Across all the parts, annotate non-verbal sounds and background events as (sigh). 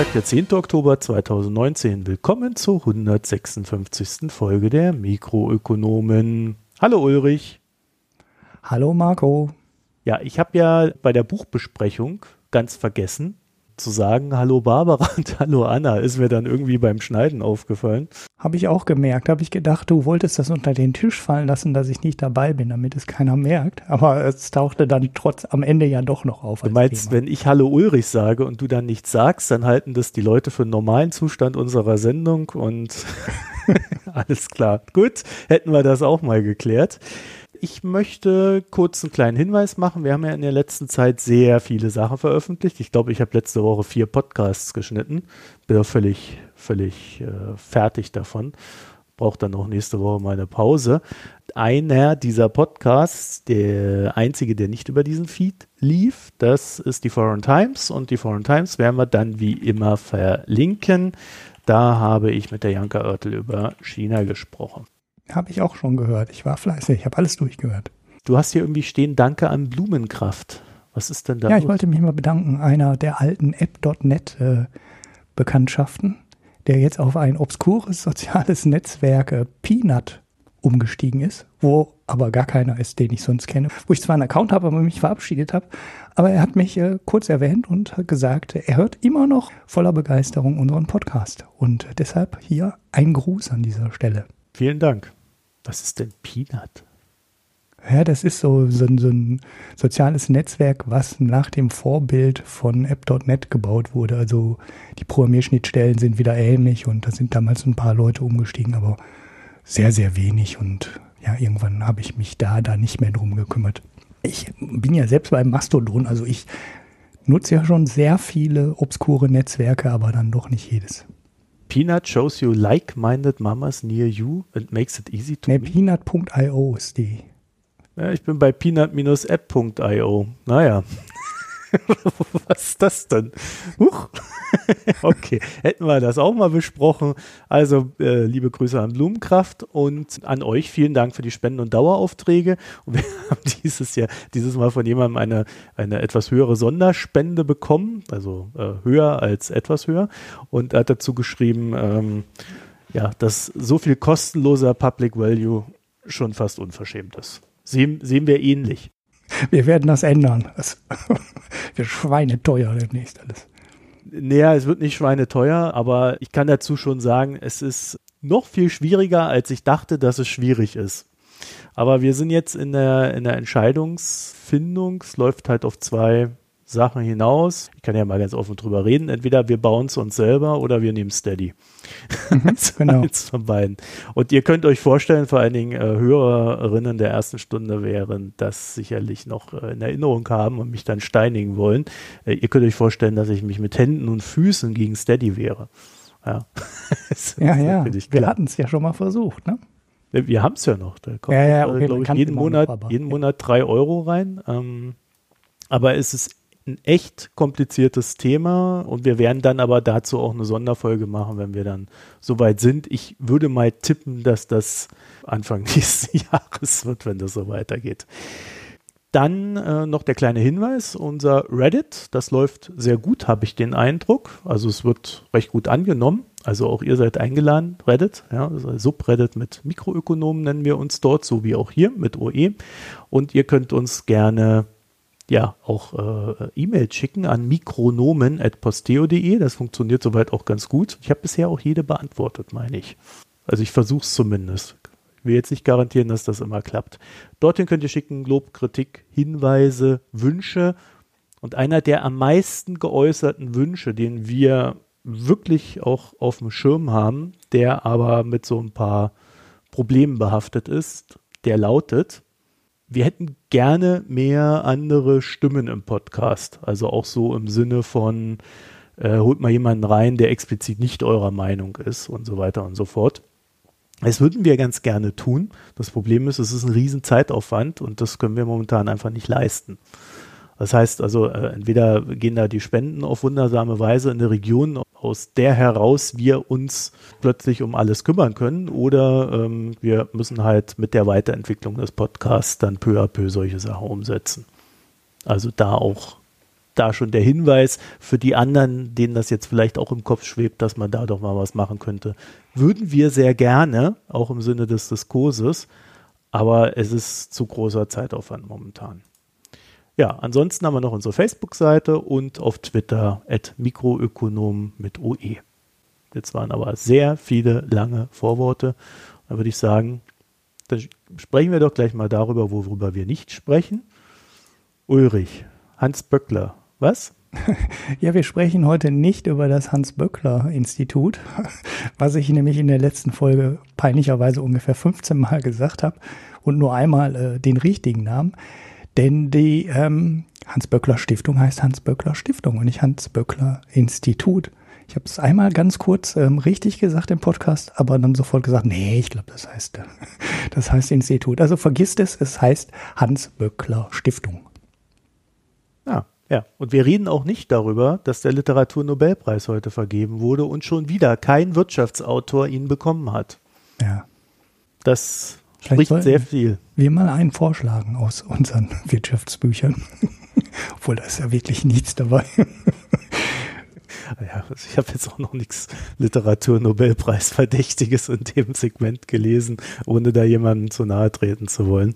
Donnerstag, der 10. Oktober 2019. Willkommen zur 156. Folge der Mikroökonomen. Hallo Ulrich. Hallo Marco. Ja, ich habe ja bei der Buchbesprechung ganz vergessen zu sagen, hallo Barbara (laughs) und hallo Anna, ist mir dann irgendwie beim Schneiden aufgefallen. Habe ich auch gemerkt, habe ich gedacht, du wolltest das unter den Tisch fallen lassen, dass ich nicht dabei bin, damit es keiner merkt. Aber es tauchte dann trotz am Ende ja doch noch auf. Du meinst, Thema. wenn ich Hallo Ulrich sage und du dann nichts sagst, dann halten das die Leute für einen normalen Zustand unserer Sendung und (laughs) alles klar. Gut, hätten wir das auch mal geklärt ich möchte kurz einen kleinen Hinweis machen. Wir haben ja in der letzten Zeit sehr viele Sachen veröffentlicht. Ich glaube, ich habe letzte Woche vier Podcasts geschnitten. Bin auch völlig, völlig äh, fertig davon. Braucht dann auch nächste Woche mal eine Pause. Einer dieser Podcasts, der einzige, der nicht über diesen Feed lief, das ist die Foreign Times. Und die Foreign Times werden wir dann wie immer verlinken. Da habe ich mit der Janka Oertel über China gesprochen. Habe ich auch schon gehört. Ich war fleißig. Ich habe alles durchgehört. Du hast hier irgendwie stehen, danke an Blumenkraft. Was ist denn da? Ja, ich wollte mich mal bedanken, einer der alten App.net äh, Bekanntschaften, der jetzt auf ein obskures soziales Netzwerk äh, Peanut umgestiegen ist, wo aber gar keiner ist, den ich sonst kenne, wo ich zwar einen Account habe, aber mich verabschiedet habe, aber er hat mich äh, kurz erwähnt und hat gesagt, er hört immer noch voller Begeisterung unseren Podcast und deshalb hier ein Gruß an dieser Stelle. Vielen Dank. Was ist denn Peanut? Ja, das ist so, so, so ein soziales Netzwerk, was nach dem Vorbild von App.net gebaut wurde. Also die Programmierschnittstellen sind wieder ähnlich und da sind damals ein paar Leute umgestiegen, aber sehr, sehr wenig. Und ja, irgendwann habe ich mich da, da nicht mehr drum gekümmert. Ich bin ja selbst beim Mastodon, also ich nutze ja schon sehr viele obskure Netzwerke, aber dann doch nicht jedes. Peanut shows you like-minded mamas near you and makes it easy to. Ne, peanut.io ist die. Ja, ich bin bei peanut-app.io. Naja. (laughs) Was ist das denn? Huch. (laughs) okay, hätten wir das auch mal besprochen. Also, äh, liebe Grüße an Blumenkraft und an euch vielen Dank für die Spenden- und Daueraufträge. Und wir (laughs) haben dieses Jahr, dieses Mal von jemandem eine, eine etwas höhere Sonderspende bekommen, also äh, höher als etwas höher. Und er hat dazu geschrieben, ähm, ja, dass so viel kostenloser Public Value schon fast unverschämt ist. Sehen, sehen wir ähnlich. Wir werden das ändern. Das (laughs) wird schweineteuer demnächst alles. Naja, es wird nicht schweineteuer, aber ich kann dazu schon sagen, es ist noch viel schwieriger, als ich dachte, dass es schwierig ist. Aber wir sind jetzt in der, in der Entscheidungsfindung. Es läuft halt auf zwei Sachen hinaus. Ich kann ja mal ganz offen drüber reden. Entweder wir bauen es uns selber oder wir nehmen Steady. Mhm, (laughs) genau. Eins von beiden. Und ihr könnt euch vorstellen, vor allen Dingen äh, Hörerinnen der ersten Stunde wären das sicherlich noch äh, in Erinnerung haben und mich dann steinigen wollen. Äh, ihr könnt euch vorstellen, dass ich mich mit Händen und Füßen gegen Steady wäre. Ja, (laughs) ja, ja. wir hatten es ja schon mal versucht, ne? Wir haben es ja noch. Da kommt, ja, ja, okay, glaube ich, jeden Monat, jeden Monat drei Euro rein. Ähm, aber es ist ein echt kompliziertes Thema und wir werden dann aber dazu auch eine Sonderfolge machen, wenn wir dann soweit sind. Ich würde mal tippen, dass das Anfang (laughs) nächsten Jahres wird, wenn das so weitergeht. Dann äh, noch der kleine Hinweis, unser Reddit, das läuft sehr gut, habe ich den Eindruck. Also es wird recht gut angenommen. Also auch ihr seid eingeladen, Reddit, ja, Subreddit mit Mikroökonomen nennen wir uns dort, so wie auch hier mit OE. Und ihr könnt uns gerne ja auch äh, E-Mail schicken an mikronomen.posteo.de. Das funktioniert soweit auch ganz gut. Ich habe bisher auch jede beantwortet, meine ich. Also ich versuche es zumindest. Ich will jetzt nicht garantieren, dass das immer klappt. Dorthin könnt ihr schicken Lob, Kritik, Hinweise, Wünsche. Und einer der am meisten geäußerten Wünsche, den wir wirklich auch auf dem Schirm haben, der aber mit so ein paar Problemen behaftet ist, der lautet, wir hätten gerne mehr andere Stimmen im Podcast. Also auch so im Sinne von, äh, holt mal jemanden rein, der explizit nicht eurer Meinung ist und so weiter und so fort. Das würden wir ganz gerne tun. Das Problem ist, es ist ein riesen Zeitaufwand und das können wir momentan einfach nicht leisten. Das heißt also, äh, entweder gehen da die Spenden auf wundersame Weise in eine Region, aus der heraus wir uns plötzlich um alles kümmern können, oder ähm, wir müssen halt mit der Weiterentwicklung des Podcasts dann peu à peu solche Sachen umsetzen. Also da auch da schon der Hinweis für die anderen, denen das jetzt vielleicht auch im Kopf schwebt, dass man da doch mal was machen könnte. Würden wir sehr gerne, auch im Sinne des Diskurses, aber es ist zu großer Zeitaufwand momentan. Ja, ansonsten haben wir noch unsere Facebook-Seite und auf Twitter at Mikroökonom mit OE. Jetzt waren aber sehr viele lange Vorworte. Da würde ich sagen, dann sprechen wir doch gleich mal darüber, worüber wir nicht sprechen. Ulrich, Hans Böckler, was? (laughs) Ja, wir sprechen heute nicht über das Hans-Böckler-Institut, (laughs) was ich nämlich in der letzten Folge peinlicherweise ungefähr 15 Mal gesagt habe und nur einmal äh, den richtigen Namen. Denn die ähm, Hans-Böckler-Stiftung heißt Hans-Böckler-Stiftung und nicht Hans-Böckler-Institut. Ich habe es einmal ganz kurz ähm, richtig gesagt im Podcast, aber dann sofort gesagt, nee, ich glaube, das heißt, (laughs) das heißt Institut. Also vergisst es, es heißt Hans-Böckler-Stiftung. Ja, ja. Und wir reden auch nicht darüber, dass der Literaturnobelpreis heute vergeben wurde und schon wieder kein Wirtschaftsautor ihn bekommen hat. Ja. Das Vielleicht spricht sehr viel. Wir mal einen vorschlagen aus unseren (laughs) Wirtschaftsbüchern. (laughs) Obwohl da ist ja wirklich nichts dabei. ja, also ich habe jetzt auch noch nichts Literaturnobelpreis-Verdächtiges in dem Segment gelesen, ohne da jemandem zu nahe treten zu wollen.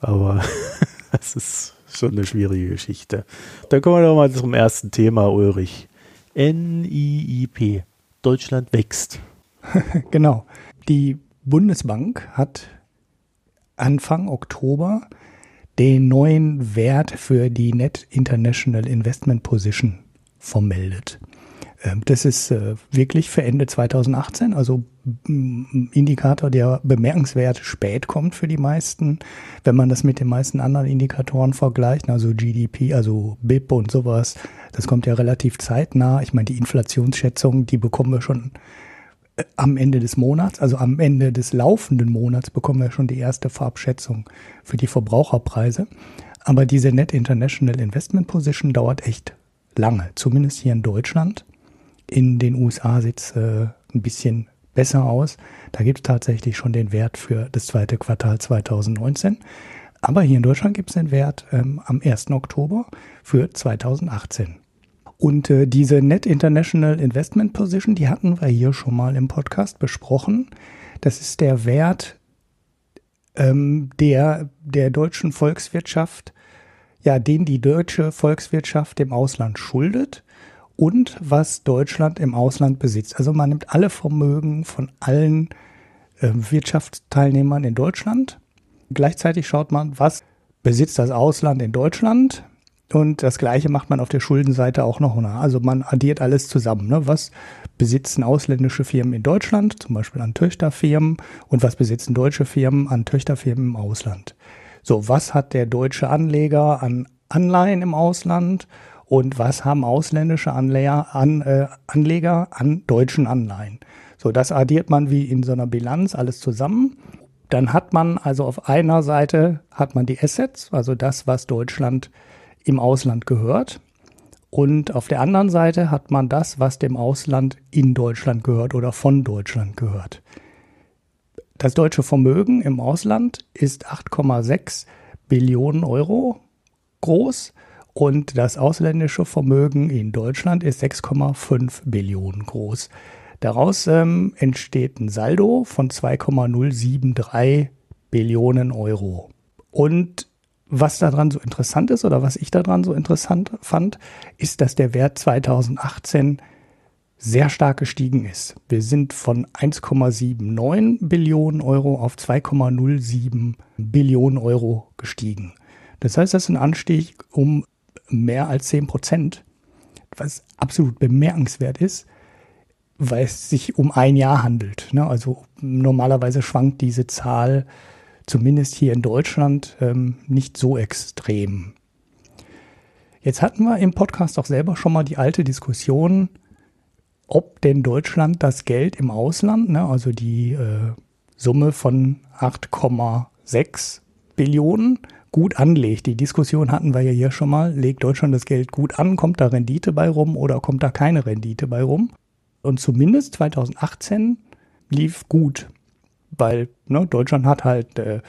Aber (laughs) das ist schon eine schwierige Geschichte. Dann kommen wir doch mal zum ersten Thema, Ulrich. NIIP. Deutschland wächst. genau. Die Bundesbank hat Anfang Oktober den neuen Wert für die Net International Investment Position vermeldet. Ähm, das ist äh, wirklich für Ende 2018, also mm, Indikator, der bemerkenswert spät kommt für die meisten, wenn man das mit den meisten anderen Indikatoren vergleicht, also GDP, also BIP und sowas, das kommt ja relativ zeitnah. Ich meine, die Inflationsschätzung, die bekommen wir schon am Ende des Monats, also am Ende des laufenden Monats bekommen wir schon die erste Farbschätzung für die Verbraucherpreise. Aber diese Net International Investment Position dauert echt lange, zumindest hier in Deutschland. In den USA sieht es äh, ein bisschen besser aus. Da gibt es tatsächlich schon den Wert für das zweite Quartal 2019. Aber hier in Deutschland gibt es den Wert ähm, am 1. Oktober für 2018. Und äh, diese Net International Investment Position, die hatten wir hier schon mal im Podcast besprochen. Das ist der Wert ähm, der, der deutschen Volkswirtschaft, ja, den die deutsche Volkswirtschaft dem Ausland schuldet und was Deutschland im Ausland besitzt. Also man nimmt alle Vermögen von allen äh, Wirtschaftsteilnehmern in Deutschland. Gleichzeitig schaut man, was besitzt das Ausland in Deutschland. Und das Gleiche macht man auf der Schuldenseite auch noch. Also man addiert alles zusammen. Ne? Was besitzen ausländische Firmen in Deutschland, zum Beispiel an Töchterfirmen, und was besitzen deutsche Firmen an Töchterfirmen im Ausland. So, was hat der deutsche Anleger an Anleihen im Ausland und was haben ausländische Anleger an, äh, Anleger an deutschen Anleihen. So, das addiert man wie in so einer Bilanz alles zusammen. Dann hat man also auf einer Seite hat man die Assets, also das, was Deutschland im Ausland gehört. Und auf der anderen Seite hat man das, was dem Ausland in Deutschland gehört oder von Deutschland gehört. Das deutsche Vermögen im Ausland ist 8,6 Billionen Euro groß und das ausländische Vermögen in Deutschland ist 6,5 Billionen groß. Daraus ähm, entsteht ein Saldo von 2,073 Billionen Euro. Und was daran so interessant ist oder was ich daran so interessant fand, ist, dass der Wert 2018 sehr stark gestiegen ist. Wir sind von 1,79 Billionen Euro auf 2,07 Billionen Euro gestiegen. Das heißt, das ist ein Anstieg um mehr als 10 Prozent, was absolut bemerkenswert ist, weil es sich um ein Jahr handelt. Ne? Also normalerweise schwankt diese Zahl zumindest hier in Deutschland ähm, nicht so extrem. Jetzt hatten wir im Podcast auch selber schon mal die alte Diskussion, ob denn Deutschland das Geld im Ausland, ne, also die äh, Summe von 8,6 Billionen, gut anlegt. Die Diskussion hatten wir ja hier schon mal. Legt Deutschland das Geld gut an? Kommt da Rendite bei rum oder kommt da keine Rendite bei rum? Und zumindest 2018 lief gut, weil ne, Deutschland hat halt äh,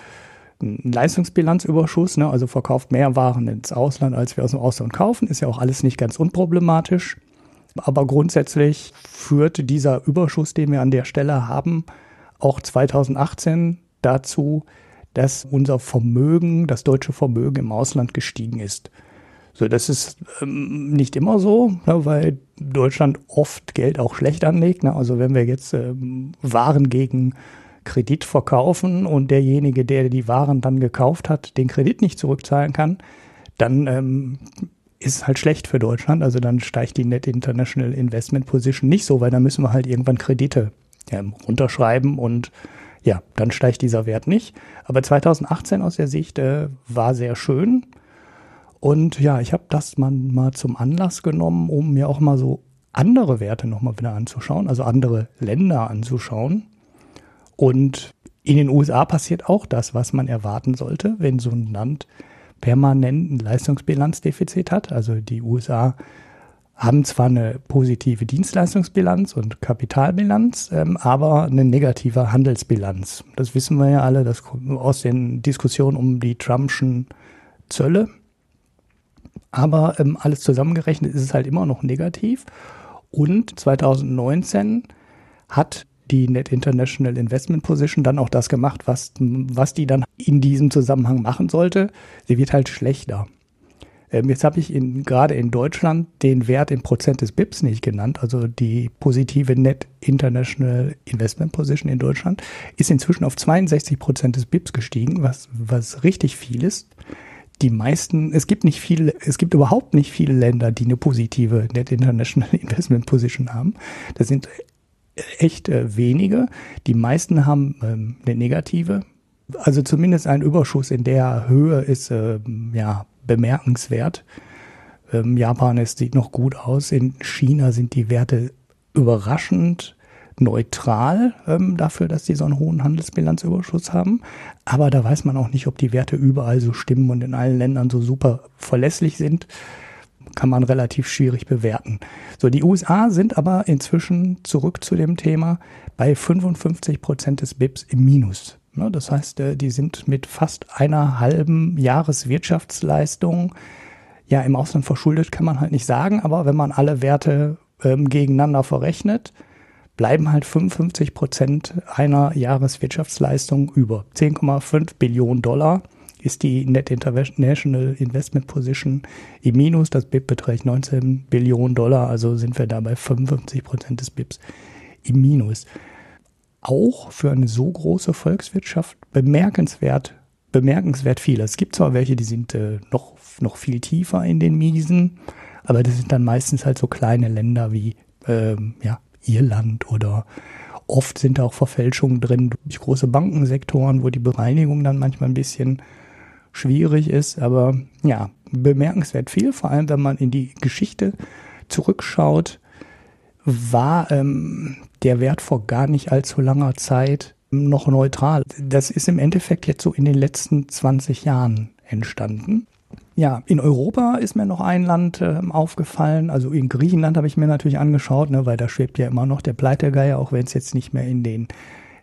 einen Leistungsbilanzüberschuss, ne? also verkauft mehr Waren ins Ausland, als wir aus dem Ausland kaufen, ist ja auch alles nicht ganz unproblematisch. Aber grundsätzlich führte dieser Überschuss, den wir an der Stelle haben, auch 2018 dazu, dass unser Vermögen, das deutsche Vermögen im Ausland gestiegen ist. So, das ist ähm, nicht immer so, ne, weil Deutschland oft Geld auch schlecht anlegt. Ne? Also wenn wir jetzt ähm, Waren gegen Kredit verkaufen und derjenige, der die Waren dann gekauft hat, den Kredit nicht zurückzahlen kann, dann ähm, ist halt schlecht für Deutschland. Also dann steigt die Net International Investment Position nicht so, weil dann müssen wir halt irgendwann Kredite ja, runterschreiben und ja, dann steigt dieser Wert nicht. Aber 2018 aus der Sicht äh, war sehr schön. Und ja, ich habe das mal, mal zum Anlass genommen, um mir auch mal so andere Werte nochmal wieder anzuschauen, also andere Länder anzuschauen. Und in den USA passiert auch das, was man erwarten sollte, wenn so ein Land permanent ein Leistungsbilanzdefizit hat. Also die USA haben zwar eine positive Dienstleistungsbilanz und Kapitalbilanz, ähm, aber eine negative Handelsbilanz. Das wissen wir ja alle das aus den Diskussionen um die Trumpschen Zölle. Aber ähm, alles zusammengerechnet ist es halt immer noch negativ. Und 2019 hat die Net International Investment Position dann auch das gemacht, was, was die dann in diesem Zusammenhang machen sollte. Sie wird halt schlechter. Ähm, jetzt habe ich in, gerade in Deutschland den Wert in Prozent des BIPs nicht genannt. Also die positive Net International Investment Position in Deutschland ist inzwischen auf 62 Prozent des BIPs gestiegen, was, was richtig viel ist. Die meisten, es gibt nicht viele, es gibt überhaupt nicht viele Länder, die eine positive Net International (laughs) Investment Position haben. Das sind echt äh, wenige. Die meisten haben ähm, eine negative. Also zumindest ein Überschuss in der Höhe ist äh, ja bemerkenswert. Ähm, Japan es sieht noch gut aus. In China sind die Werte überraschend neutral ähm, dafür, dass sie so einen hohen Handelsbilanzüberschuss haben. Aber da weiß man auch nicht, ob die Werte überall so stimmen und in allen Ländern so super verlässlich sind kann man relativ schwierig bewerten. So, die USA sind aber inzwischen zurück zu dem Thema bei 55 Prozent des BIPs im Minus. Ne, das heißt, äh, die sind mit fast einer halben Jahreswirtschaftsleistung ja im Ausland verschuldet, kann man halt nicht sagen, aber wenn man alle Werte ähm, gegeneinander verrechnet, bleiben halt 55 Prozent einer Jahreswirtschaftsleistung über. 10,5 Billionen Dollar ist die Net International Investment Position im Minus. Das BIP beträgt 19 Billionen Dollar, also sind wir da bei 55 Prozent des BIPs im Minus. Auch für eine so große Volkswirtschaft bemerkenswert, bemerkenswert viel. Es gibt zwar welche, die sind äh, noch, noch viel tiefer in den Miesen, aber das sind dann meistens halt so kleine Länder wie ähm, ja, Irland oder oft sind da auch Verfälschungen drin durch große Bankensektoren, wo die Bereinigung dann manchmal ein bisschen schwierig ist, aber ja, bemerkenswert viel, vor allem wenn man in die Geschichte zurückschaut, war ähm, der Wert vor gar nicht allzu langer Zeit noch neutral. Das ist im Endeffekt jetzt so in den letzten 20 Jahren entstanden. Ja, in Europa ist mir noch ein Land äh, aufgefallen. Also in Griechenland habe ich mir natürlich angeschaut, ne, weil da schwebt ja immer noch der Pleitegeier, auch wenn es jetzt nicht mehr in den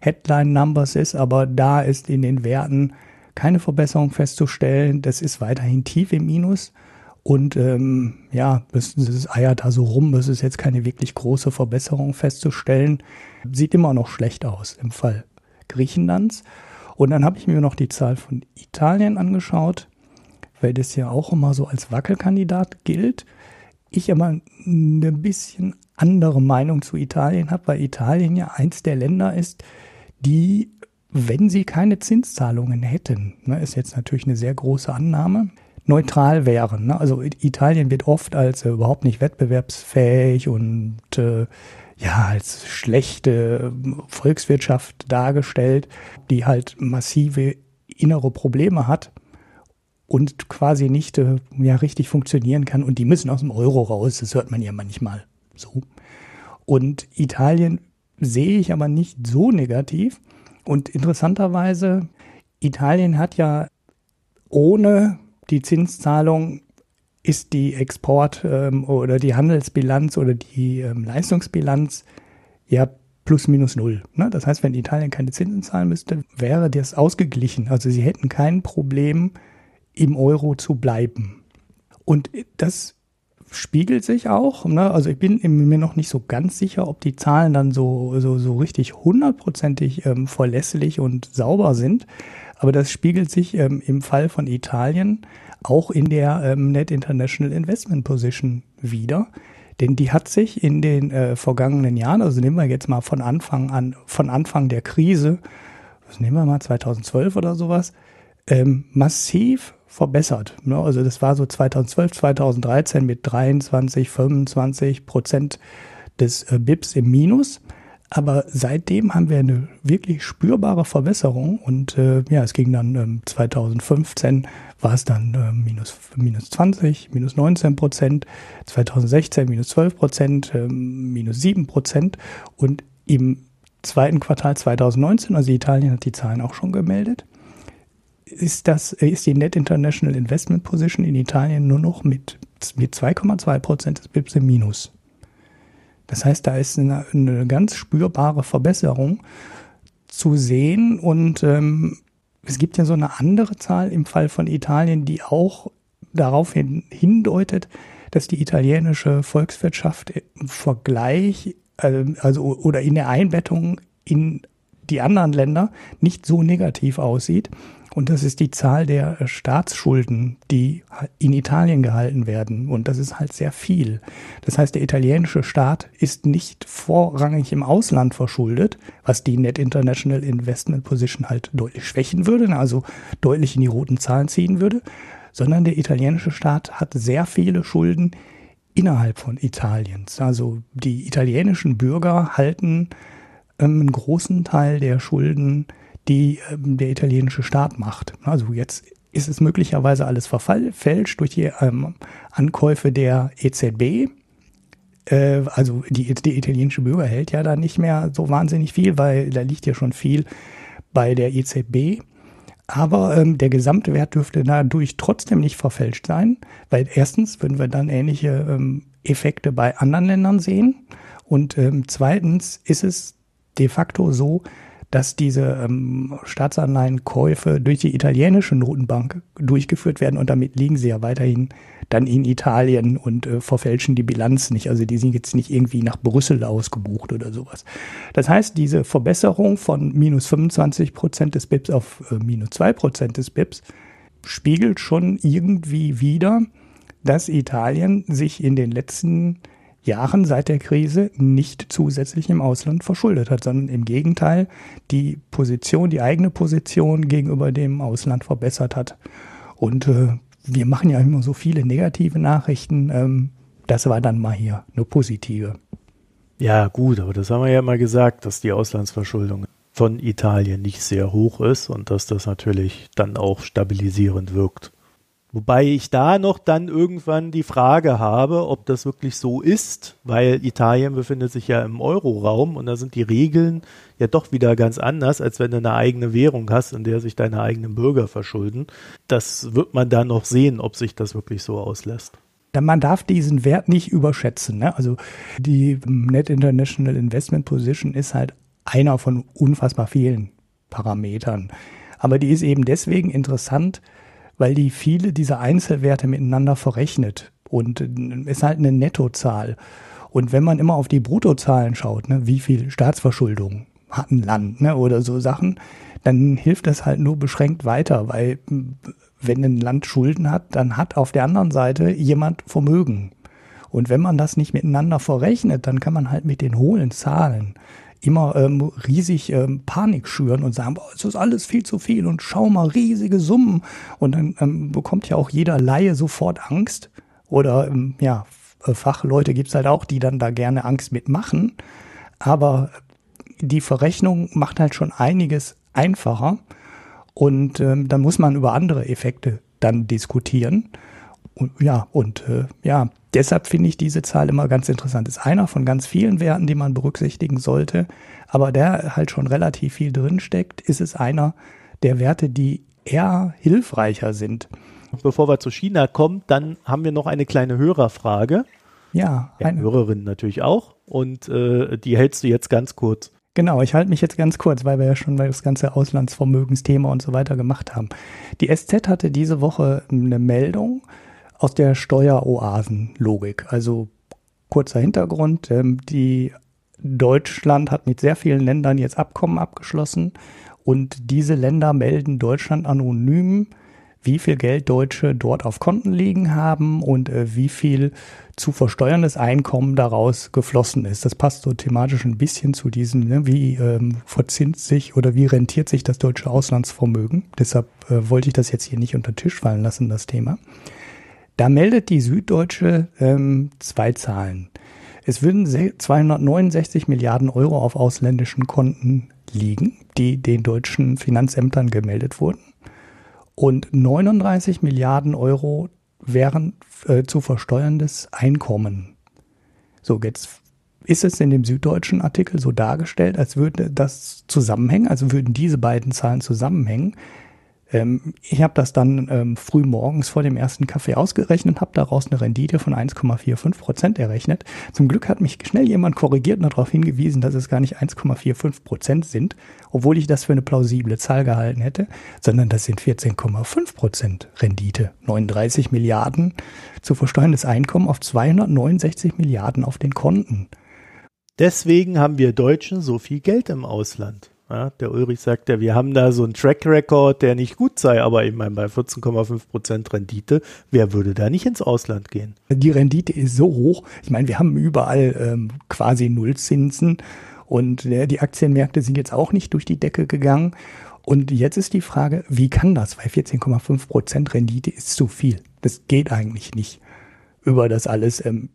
Headline-Numbers ist. Aber da ist in den Werten keine Verbesserung festzustellen. Das ist weiterhin tief im Minus. Und ähm, ja, es eiert da so rum, es ist jetzt keine wirklich große Verbesserung festzustellen. Sieht immer noch schlecht aus im Fall Griechenlands. Und dann habe ich mir noch die Zahl von Italien angeschaut, weil das ja auch immer so als Wackelkandidat gilt. Ich aber eine bisschen andere Meinung zu Italien habe, weil Italien ja eins der Länder ist, die wenn sie keine Zinszahlungen hätten, ne, ist jetzt natürlich eine sehr große Annahme, neutral wären. Ne? Also Italien wird oft als äh, überhaupt nicht wettbewerbsfähig und äh, ja, als schlechte Volkswirtschaft dargestellt, die halt massive innere Probleme hat und quasi nicht äh, ja, richtig funktionieren kann. Und die müssen aus dem Euro raus. Das hört man ja manchmal so. Und Italien sehe ich aber nicht so negativ, und interessanterweise, Italien hat ja ohne die Zinszahlung ist die Export- ähm, oder die Handelsbilanz oder die ähm, Leistungsbilanz ja plus minus null. Ne? Das heißt, wenn Italien keine Zinsen zahlen müsste, wäre das ausgeglichen. Also sie hätten kein Problem, im Euro zu bleiben. Und das spiegelt sich auch. Ne? Also ich bin mir noch nicht so ganz sicher, ob die Zahlen dann so, so, so richtig hundertprozentig ähm, verlässlich und sauber sind. Aber das spiegelt sich ähm, im Fall von Italien auch in der ähm, Net International Investment Position wieder. Denn die hat sich in den äh, vergangenen Jahren, also nehmen wir jetzt mal von Anfang an, von Anfang der Krise, was nehmen wir mal, 2012 oder sowas, ähm, massiv verbessert. Ne? Also das war so 2012, 2013 mit 23, 25 Prozent des äh, BIPs im Minus. Aber seitdem haben wir eine wirklich spürbare Verbesserung und äh, ja, es ging dann ähm, 2015 war es dann äh, minus, minus 20, minus 19 Prozent, 2016 minus 12 Prozent, äh, minus 7 Prozent und im zweiten Quartal 2019, also Italien hat die Zahlen auch schon gemeldet, ist das, ist die Net International Investment Position in Italien nur noch mit, mit 2,2 Prozent des BIPs im Minus. Das heißt, da ist eine, eine ganz spürbare Verbesserung zu sehen und ähm, es gibt ja so eine andere Zahl im Fall von Italien, die auch darauf hin, hindeutet, dass die italienische Volkswirtschaft im Vergleich, äh, also oder in der Einbettung in die anderen Länder nicht so negativ aussieht. Und das ist die Zahl der äh, Staatsschulden, die in Italien gehalten werden. Und das ist halt sehr viel. Das heißt, der italienische Staat ist nicht vorrangig im Ausland verschuldet, was die Net International Investment Position halt deutlich schwächen würde, also deutlich in die roten Zahlen ziehen würde, sondern der italienische Staat hat sehr viele Schulden innerhalb von Italiens. Also die italienischen Bürger halten ähm, einen großen Teil der Schulden die ähm, der italienische Staat macht. Also jetzt ist es möglicherweise alles verfälscht durch die ähm, Ankäufe der EZB. Äh, also die, die italienische Bürger hält ja da nicht mehr so wahnsinnig viel, weil da liegt ja schon viel bei der EZB. Aber ähm, der Gesamtwert dürfte dadurch trotzdem nicht verfälscht sein, weil erstens würden wir dann ähnliche ähm, Effekte bei anderen Ländern sehen. Und ähm, zweitens ist es de facto so, dass diese ähm, Staatsanleihenkäufe durch die italienische Notenbank durchgeführt werden und damit liegen sie ja weiterhin dann in Italien und äh, verfälschen die Bilanz nicht. Also die sind jetzt nicht irgendwie nach Brüssel ausgebucht oder sowas. Das heißt, diese Verbesserung von minus 25 Prozent des BIPs auf äh, minus 2 Prozent des BIPs spiegelt schon irgendwie wieder, dass Italien sich in den letzten Jahren seit der Krise nicht zusätzlich im Ausland verschuldet hat, sondern im Gegenteil die Position, die eigene Position gegenüber dem Ausland verbessert hat. Und äh, wir machen ja immer so viele negative Nachrichten. Ähm, das war dann mal hier eine positive. Ja, gut, aber das haben wir ja mal gesagt, dass die Auslandsverschuldung von Italien nicht sehr hoch ist und dass das natürlich dann auch stabilisierend wirkt. Wobei ich da noch dann irgendwann die Frage habe, ob das wirklich so ist, weil Italien befindet sich ja im Euroraum und da sind die Regeln ja doch wieder ganz anders, als wenn du eine eigene Währung hast, in der sich deine eigenen Bürger verschulden. Das wird man dann noch sehen, ob sich das wirklich so auslässt. Man darf diesen Wert nicht überschätzen. Ne? Also die Net International Investment Position ist halt einer von unfassbar vielen Parametern. Aber die ist eben deswegen interessant, weil die viele dieser Einzelwerte miteinander verrechnet und ist halt eine Nettozahl. Und wenn man immer auf die Bruttozahlen schaut, ne, wie viel Staatsverschuldung hat ein Land ne, oder so Sachen, dann hilft das halt nur beschränkt weiter, weil wenn ein Land Schulden hat, dann hat auf der anderen Seite jemand Vermögen. Und wenn man das nicht miteinander verrechnet, dann kann man halt mit den hohlen Zahlen immer ähm, riesig ähm, Panik schüren und sagen, boah, es ist alles viel zu viel und schau mal, riesige Summen. Und dann ähm, bekommt ja auch jeder Laie sofort Angst. Oder ähm, ja, äh, Fachleute gibt's halt auch, die dann da gerne Angst mitmachen. Aber die Verrechnung macht halt schon einiges einfacher. Und ähm, dann muss man über andere Effekte dann diskutieren. Und, ja, und äh, ja, deshalb finde ich diese Zahl immer ganz interessant. Ist einer von ganz vielen Werten, die man berücksichtigen sollte. Aber der halt schon relativ viel drinsteckt, ist es einer der Werte, die eher hilfreicher sind. Bevor wir zu China kommen, dann haben wir noch eine kleine Hörerfrage. Ja, eine Hörerin natürlich auch. Und äh, die hältst du jetzt ganz kurz. Genau, ich halte mich jetzt ganz kurz, weil wir ja schon das ganze Auslandsvermögensthema und so weiter gemacht haben. Die SZ hatte diese Woche eine Meldung aus der Steueroasen-Logik. Also kurzer Hintergrund, ähm, die Deutschland hat mit sehr vielen Ländern jetzt Abkommen abgeschlossen und diese Länder melden Deutschland anonym wie viel Geld Deutsche dort auf Konten liegen haben und äh, wie viel zu versteuerndes Einkommen daraus geflossen ist. Das passt so thematisch ein bisschen zu diesem, ne, wie ähm, verzinst sich oder wie rentiert sich das deutsche Auslandsvermögen. Deshalb äh, wollte ich das jetzt hier nicht unter Tisch fallen lassen, das Thema. Da meldet die Süddeutsche ähm, zwei Zahlen. Es würden 269 Milliarden Euro auf ausländischen Konten liegen, die den deutschen Finanzämtern gemeldet wurden und 39 Milliarden Euro wären äh, zu versteuerndes Einkommen. So, jetzt ist es in dem süddeutschen Artikel so dargestellt, als würde das zusammenhängen, also würden diese beiden Zahlen zusammenhängen. Ähm, ich habe das dann ähm, früh morgens vor dem ersten Kaffee ausgerechnet, habe daraus eine Rendite von 1,45 Prozent errechnet. Zum Glück hat mich schnell jemand korrigiert und darauf hingewiesen, dass es gar nicht 1,45 Prozent sind, obwohl ich das für eine plausible Zahl gehalten hätte, sondern das sind 14,5 Prozent Rendite. 39 Milliarden zu versteuerndes Einkommen auf 269 Milliarden auf den Konten. Deswegen haben wir Deutschen so viel Geld im Ausland. Ja, der Ulrich sagt ja, wir haben da so einen Track Record, der nicht gut sei, aber ich meine, bei 14,5 Prozent Rendite, wer würde da nicht ins Ausland gehen? Die Rendite ist so hoch. Ich meine, wir haben überall ähm, quasi Nullzinsen und äh, die Aktienmärkte sind jetzt auch nicht durch die Decke gegangen. Und jetzt ist die Frage, wie kann das? Weil 14,5 Prozent Rendite ist zu viel. Das geht eigentlich nicht über das alles. Ähm,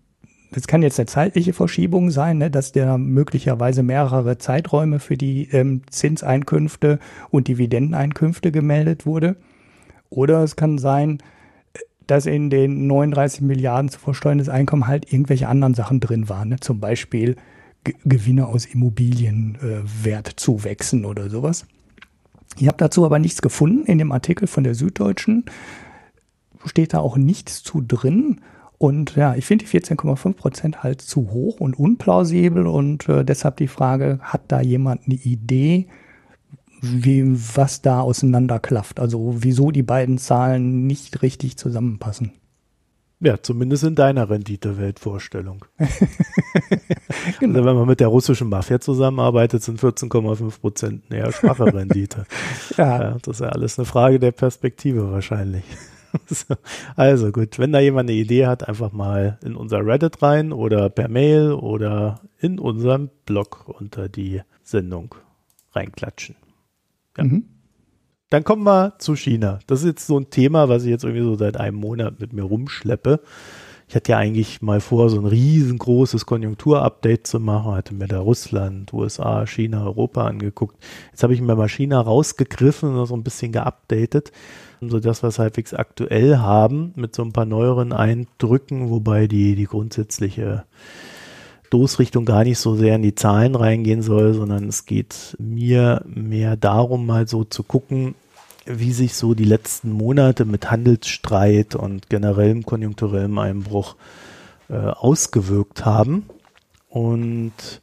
das kann jetzt eine zeitliche Verschiebung sein, ne, dass der möglicherweise mehrere Zeiträume für die ähm, Zinseinkünfte und Dividendeneinkünfte gemeldet wurde. Oder es kann sein, dass in den 39 Milliarden zu versteuerndes Einkommen halt irgendwelche anderen Sachen drin waren. Ne? Zum Beispiel G Gewinne aus Immobilienwertzuwächsen äh, oder sowas. Ich habe dazu aber nichts gefunden. In dem Artikel von der Süddeutschen steht da auch nichts zu drin. Und ja, ich finde die 14,5 Prozent halt zu hoch und unplausibel und äh, deshalb die Frage, hat da jemand eine Idee, wie, was da auseinanderklafft? Also wieso die beiden Zahlen nicht richtig zusammenpassen? Ja, zumindest in deiner Rendite-Weltvorstellung. (laughs) genau. Also wenn man mit der russischen Mafia zusammenarbeitet, sind 14,5 Prozent eine eher schwache (laughs) Rendite. ja. ja. Das ist ja alles eine Frage der Perspektive wahrscheinlich. (laughs) also gut, wenn da jemand eine Idee hat, einfach mal in unser Reddit rein oder per Mail oder in unserem Blog unter die Sendung reinklatschen. Ja. Mhm. Dann kommen wir zu China. Das ist jetzt so ein Thema, was ich jetzt irgendwie so seit einem Monat mit mir rumschleppe. Ich hatte ja eigentlich mal vor, so ein riesengroßes Konjunkturupdate zu machen, hatte mir da Russland, USA, China, Europa angeguckt. Jetzt habe ich mir mal China rausgegriffen und so ein bisschen geupdatet so das, was halbwegs aktuell haben, mit so ein paar neueren Eindrücken, wobei die, die grundsätzliche Stoßrichtung gar nicht so sehr in die Zahlen reingehen soll, sondern es geht mir mehr darum, mal so zu gucken, wie sich so die letzten Monate mit Handelsstreit und generellem konjunkturellem Einbruch äh, ausgewirkt haben. Und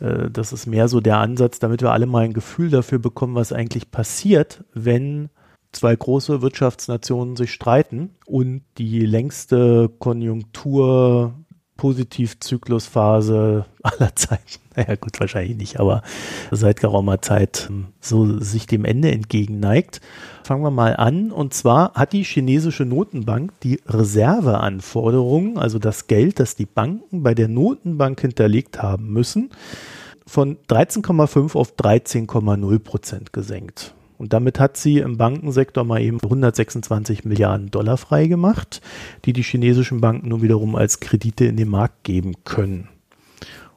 äh, das ist mehr so der Ansatz, damit wir alle mal ein Gefühl dafür bekommen, was eigentlich passiert, wenn zwei große Wirtschaftsnationen sich streiten und die längste Konjunktur Positivzyklusphase (laughs) aller Zeiten, naja gut, wahrscheinlich nicht, aber seit geraumer Zeit ähm, so sich dem Ende entgegenneigt. Fangen wir mal an. Und zwar hat die chinesische Notenbank die Reserveanforderungen, also das Geld, das die Banken bei der Notenbank hinterlegt haben müssen, von 13,5 auf 13,0 Prozent gesenkt. Und damit hat sie im Bankensektor mal eben 126 Milliarden Dollar freigemacht, die die chinesischen Banken nun wiederum als Kredite in den Markt geben können.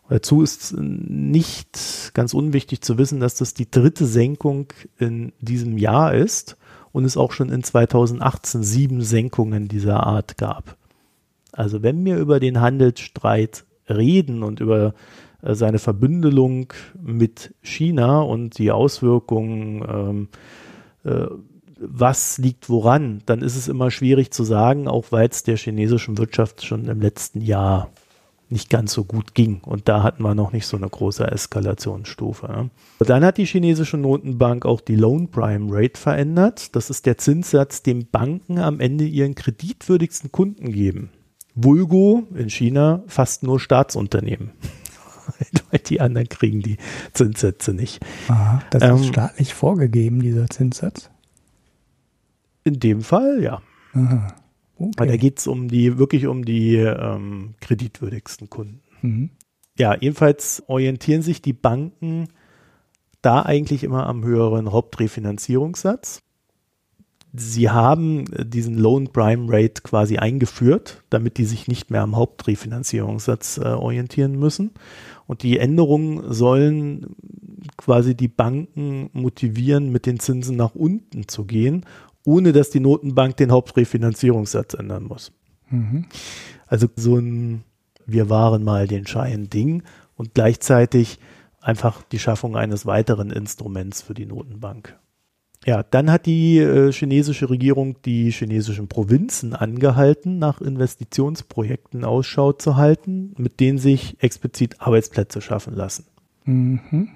Dazu ist nicht ganz unwichtig zu wissen, dass das die dritte Senkung in diesem Jahr ist und es auch schon in 2018 sieben Senkungen dieser Art gab. Also wenn wir über den Handelsstreit reden und über seine Verbündelung mit China und die Auswirkungen, ähm, äh, was liegt woran, dann ist es immer schwierig zu sagen, auch weil es der chinesischen Wirtschaft schon im letzten Jahr nicht ganz so gut ging. Und da hatten wir noch nicht so eine große Eskalationsstufe. Dann hat die chinesische Notenbank auch die Loan Prime Rate verändert. Das ist der Zinssatz, den Banken am Ende ihren kreditwürdigsten Kunden geben. Vulgo in China fast nur Staatsunternehmen. (laughs) Weil die anderen kriegen die Zinssätze nicht. Aha, das ähm, ist staatlich vorgegeben, dieser Zinssatz? In dem Fall, ja. Aha. Okay. Weil da geht es um die, wirklich um die ähm, kreditwürdigsten Kunden. Mhm. Ja, jedenfalls orientieren sich die Banken da eigentlich immer am höheren Hauptrefinanzierungssatz. Sie haben diesen Loan Prime Rate quasi eingeführt, damit die sich nicht mehr am Hauptrefinanzierungssatz äh, orientieren müssen. Und die Änderungen sollen quasi die Banken motivieren, mit den Zinsen nach unten zu gehen ohne dass die Notenbank den Hauptrefinanzierungssatz ändern muss. Mhm. Also so ein Wir waren mal den Schein Ding und gleichzeitig einfach die Schaffung eines weiteren Instruments für die Notenbank. Ja, dann hat die äh, chinesische Regierung die chinesischen Provinzen angehalten, nach Investitionsprojekten Ausschau zu halten, mit denen sich explizit Arbeitsplätze schaffen lassen. Mhm.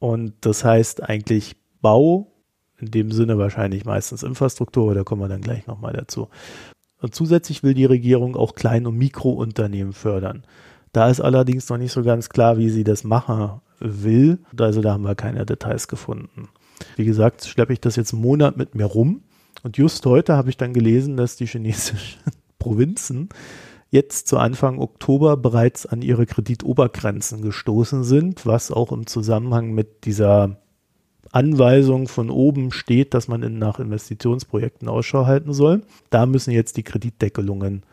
Und das heißt eigentlich Bau, in dem Sinne wahrscheinlich meistens Infrastruktur, aber da kommen wir dann gleich nochmal dazu. Und zusätzlich will die Regierung auch Klein- und Mikrounternehmen fördern. Da ist allerdings noch nicht so ganz klar, wie sie das machen will. Also da haben wir keine Details gefunden. Wie gesagt, schleppe ich das jetzt einen Monat mit mir rum. Und just heute habe ich dann gelesen, dass die chinesischen (laughs) Provinzen jetzt zu Anfang Oktober bereits an ihre Kreditobergrenzen gestoßen sind, was auch im Zusammenhang mit dieser Anweisung von oben steht, dass man in, nach Investitionsprojekten Ausschau halten soll. Da müssen jetzt die Kreditdeckelungen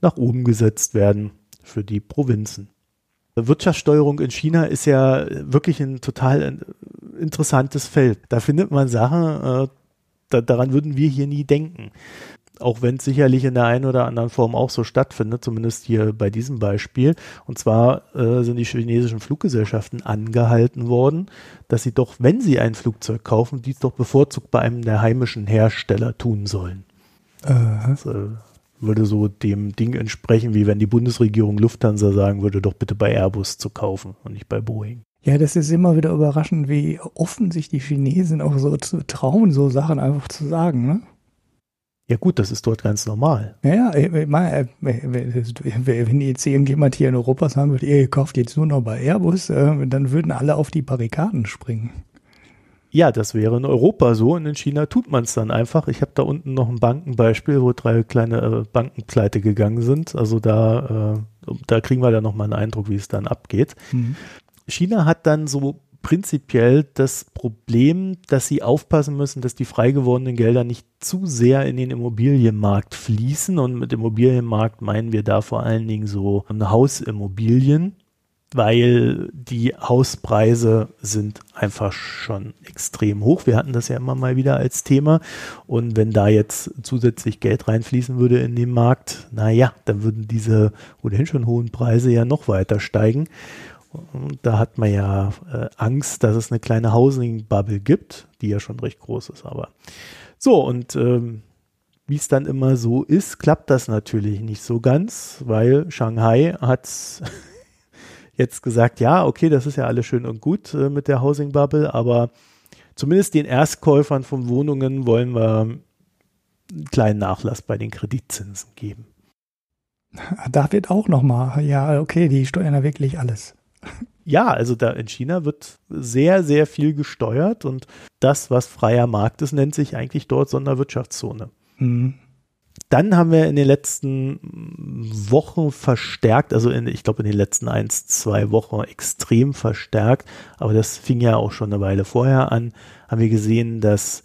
nach oben gesetzt werden für die Provinzen. Wirtschaftssteuerung in China ist ja wirklich ein total interessantes Feld. Da findet man Sachen, äh, da, daran würden wir hier nie denken auch wenn es sicherlich in der einen oder anderen Form auch so stattfindet, zumindest hier bei diesem Beispiel. Und zwar äh, sind die chinesischen Fluggesellschaften angehalten worden, dass sie doch, wenn sie ein Flugzeug kaufen, dies doch bevorzugt bei einem der heimischen Hersteller tun sollen. Uh Das äh, würde so dem Ding entsprechen, wie wenn die Bundesregierung Lufthansa sagen würde, doch bitte bei Airbus zu kaufen und nicht bei Boeing. Ja, das ist immer wieder überraschend, wie offen sich die Chinesen auch so zu trauen, so Sachen einfach zu sagen, ne? Ja gut, das ist dort ganz normal. Ja, äh, wenn jetzt irgendjemand hier in Europa sagen würde, ihr kauft jetzt nur noch bei Airbus, äh, dann würden alle auf die Barrikaden springen. Ja, das wäre in Europa so und in China tut man es dann einfach. Ich habe da unten noch ein Bankenbeispiel, wo drei kleine äh, Banken pleite gegangen sind. Also da, da kriegen wir dann nochmal einen Eindruck, wie es dann abgeht. Mhm. China hat dann so prinzipiell das Problem, dass sie aufpassen müssen, dass die frei gewordenen Gelder nicht zu sehr in den Immobilienmarkt fließen. Und mit Immobilienmarkt meinen wir da vor allen Dingen so Hausimmobilien, weil die Hauspreise sind einfach schon extrem hoch. Wir hatten das ja immer mal wieder als Thema. Und wenn da jetzt zusätzlich Geld reinfließen würde in den Markt, naja, dann würden diese ohnehin schon hohen Preise ja noch weiter steigen. Und da hat man ja äh, Angst, dass es eine kleine Housing-Bubble gibt, die ja schon recht groß ist. Aber so, und ähm, wie es dann immer so ist, klappt das natürlich nicht so ganz, weil Shanghai hat jetzt gesagt, ja, okay, das ist ja alles schön und gut äh, mit der Housing Bubble, aber zumindest den Erstkäufern von Wohnungen wollen wir einen kleinen Nachlass bei den Kreditzinsen geben. Da wird auch nochmal, ja, okay, die steuern ja wirklich alles. Ja, also da in China wird sehr, sehr viel gesteuert und das, was freier Markt ist, nennt sich eigentlich dort Sonderwirtschaftszone. Mhm. Dann haben wir in den letzten Wochen verstärkt, also in, ich glaube in den letzten ein, zwei Wochen extrem verstärkt, aber das fing ja auch schon eine Weile vorher an, haben wir gesehen, dass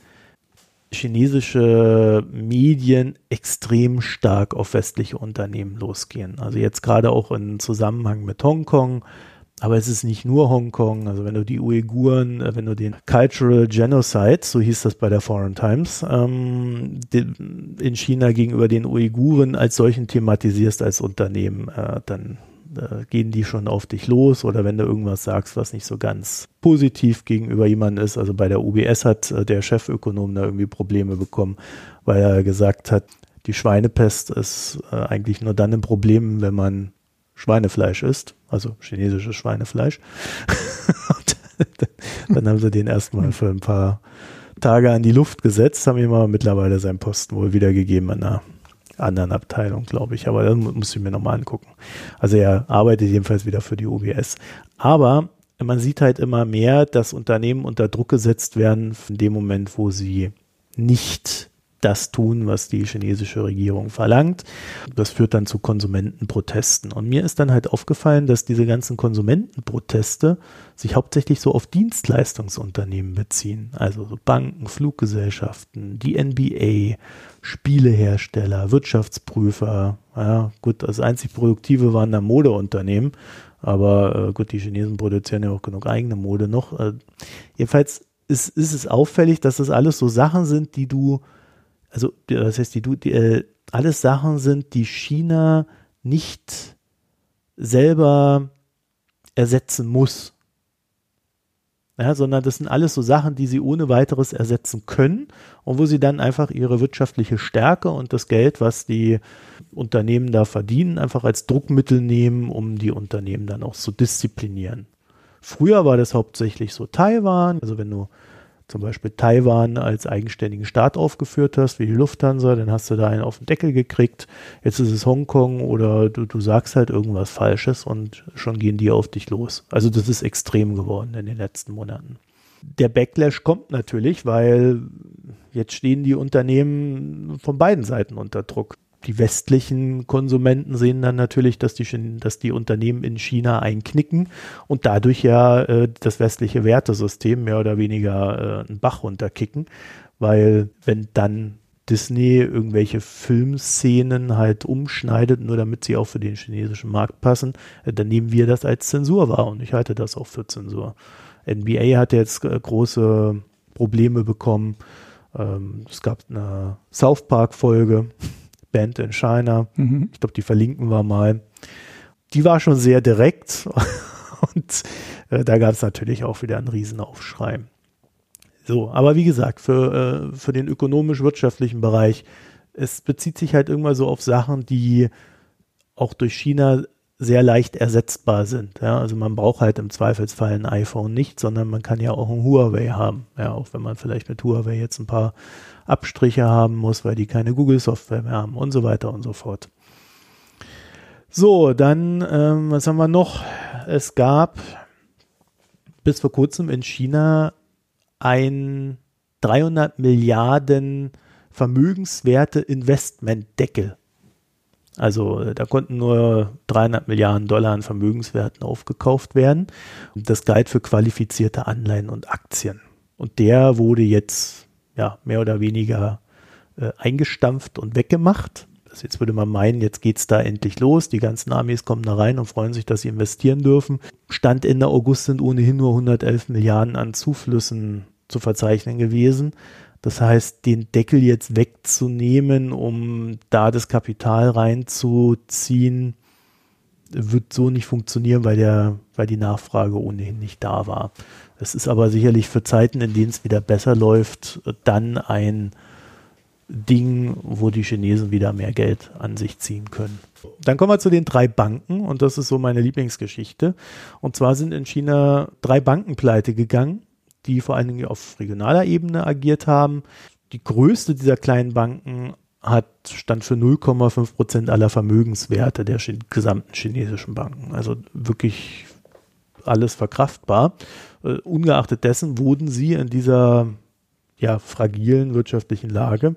chinesische Medien extrem stark auf westliche Unternehmen losgehen. Also jetzt gerade auch im Zusammenhang mit Hongkong aber es ist nicht nur Hongkong. Also wenn du die Uiguren, äh, wenn du den Cultural Genocide, so hieß das bei der Foreign Times, ähm, in China gegenüber den Uiguren als solchen thematisierst als Unternehmen, äh, dann äh, gehen die schon auf dich los. Oder wenn du irgendwas sagst, was nicht so ganz positiv gegenüber jemandem ist. Also bei der UBS hat äh, der Chefökonom da irgendwie Probleme bekommen, weil er gesagt hat, die Schweinepest ist äh, eigentlich nur dann ein Problem, wenn man Schweinefleisch isst, also chinesisches Schweinefleisch. (laughs) dann haben sie den erstmal für ein paar Tage an die Luft gesetzt, haben ihm aber mittlerweile seinen Posten wohl wiedergegeben an einer anderen Abteilung, glaube ich. Aber das muss ich mir nochmal angucken. Also er arbeitet jedenfalls wieder für die UBS. Aber man sieht halt immer mehr, dass Unternehmen unter Druck gesetzt werden in dem Moment, wo sie nicht das tun, was die chinesische Regierung verlangt. Das führt dann zu Konsumentenprotesten. Und mir ist dann halt aufgefallen, dass diese ganzen Konsumentenproteste sich hauptsächlich so auf Dienstleistungsunternehmen beziehen. Also so Banken, Fluggesellschaften, die NBA, Spielehersteller, Wirtschaftsprüfer. Ja, gut, das einzig Produktive waren da Modeunternehmen. Aber äh, gut, die Chinesen produzieren ja auch genug eigene Mode noch. Äh, jedenfalls ist, ist es auffällig, dass das alles so Sachen sind, die du also das heißt, die, die äh, alles Sachen sind, die China nicht selber ersetzen muss. Ja, sondern das sind alles so Sachen, die sie ohne weiteres ersetzen können und wo sie dann einfach ihre wirtschaftliche Stärke und das Geld, was die Unternehmen da verdienen, einfach als Druckmittel nehmen, um die Unternehmen dann auch zu disziplinieren. Früher war das hauptsächlich so Taiwan, also wenn du zum Beispiel Taiwan als eigenständigen Staat aufgeführt hast, wie die Lufthansa, dann hast du da einen auf den Deckel gekriegt. Jetzt ist es Hongkong oder du, du sagst halt irgendwas Falsches und schon gehen die auf dich los. Also das ist extrem geworden in den letzten Monaten. Der Backlash kommt natürlich, weil jetzt stehen die Unternehmen von beiden Seiten unter Druck die westlichen Konsumenten sehen dann natürlich, dass die, dass die Unternehmen in China einknicken und dadurch ja äh, das westliche Wertesystem mehr oder weniger äh, einen Bach runterkicken, weil wenn dann Disney irgendwelche Filmszenen halt umschneidet, nur damit sie auch für den chinesischen Markt passen, äh, dann nehmen wir das als Zensur wahr und ich halte das auch für Zensur. NBA hat jetzt äh, große Probleme bekommen. Ähm, es gab eine South Park Folge, Band in China. Mhm. Ich glaube, die verlinken wir mal. Die war schon sehr direkt (laughs) und äh, da gab es natürlich auch wieder einen Riesenaufschrei. So, aber wie gesagt, für, äh, für den ökonomisch-wirtschaftlichen Bereich, es bezieht sich halt irgendwann so auf Sachen, die auch durch China sehr leicht ersetzbar sind. Ja, also man braucht halt im Zweifelsfall ein iPhone nicht, sondern man kann ja auch ein Huawei haben. Ja, auch wenn man vielleicht mit Huawei jetzt ein paar Abstriche haben muss, weil die keine Google-Software mehr haben und so weiter und so fort. So, dann, ähm, was haben wir noch? Es gab bis vor kurzem in China ein 300 Milliarden Vermögenswerte Investmentdeckel. Also da konnten nur 300 Milliarden Dollar an Vermögenswerten aufgekauft werden. Das galt für qualifizierte Anleihen und Aktien. Und der wurde jetzt ja, mehr oder weniger äh, eingestampft und weggemacht. Also jetzt würde man meinen, jetzt geht es da endlich los. Die ganzen Armees kommen da rein und freuen sich, dass sie investieren dürfen. Stand Ende August sind ohnehin nur 111 Milliarden an Zuflüssen zu verzeichnen gewesen. Das heißt, den Deckel jetzt wegzunehmen, um da das Kapital reinzuziehen, wird so nicht funktionieren, weil der, weil die Nachfrage ohnehin nicht da war. Es ist aber sicherlich für Zeiten, in denen es wieder besser läuft, dann ein Ding, wo die Chinesen wieder mehr Geld an sich ziehen können. Dann kommen wir zu den drei Banken und das ist so meine Lieblingsgeschichte. Und zwar sind in China drei Banken pleite gegangen, die vor allen Dingen auf regionaler Ebene agiert haben. Die größte dieser kleinen Banken hat stand für 0,5 Prozent aller Vermögenswerte der gesamten chinesischen Banken. Also wirklich alles verkraftbar. Uh, ungeachtet dessen wurden sie in dieser ja, fragilen wirtschaftlichen Lage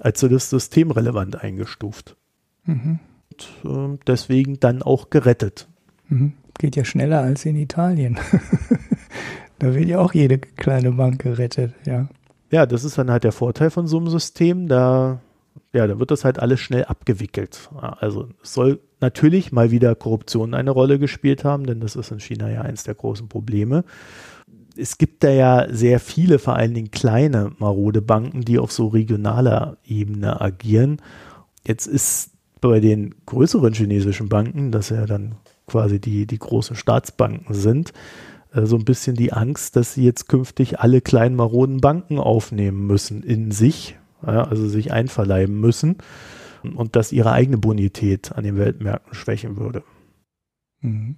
als so das systemrelevant eingestuft. Mhm. Und, äh, deswegen dann auch gerettet. Mhm. Geht ja schneller als in Italien. (laughs) da wird ja auch jede kleine Bank gerettet, ja. Ja, das ist dann halt der Vorteil von so einem System. Da ja, da wird das halt alles schnell abgewickelt. Also es soll natürlich mal wieder Korruption eine Rolle gespielt haben, denn das ist in China ja eins der großen Probleme. Es gibt da ja sehr viele, vor allen Dingen kleine marode Banken, die auf so regionaler Ebene agieren. Jetzt ist bei den größeren chinesischen Banken, das ja dann quasi die, die großen Staatsbanken sind, so ein bisschen die Angst, dass sie jetzt künftig alle kleinen maroden Banken aufnehmen müssen in sich, ja, also sich einverleiben müssen und das ihre eigene Bonität an den Weltmärkten schwächen würde. Mhm.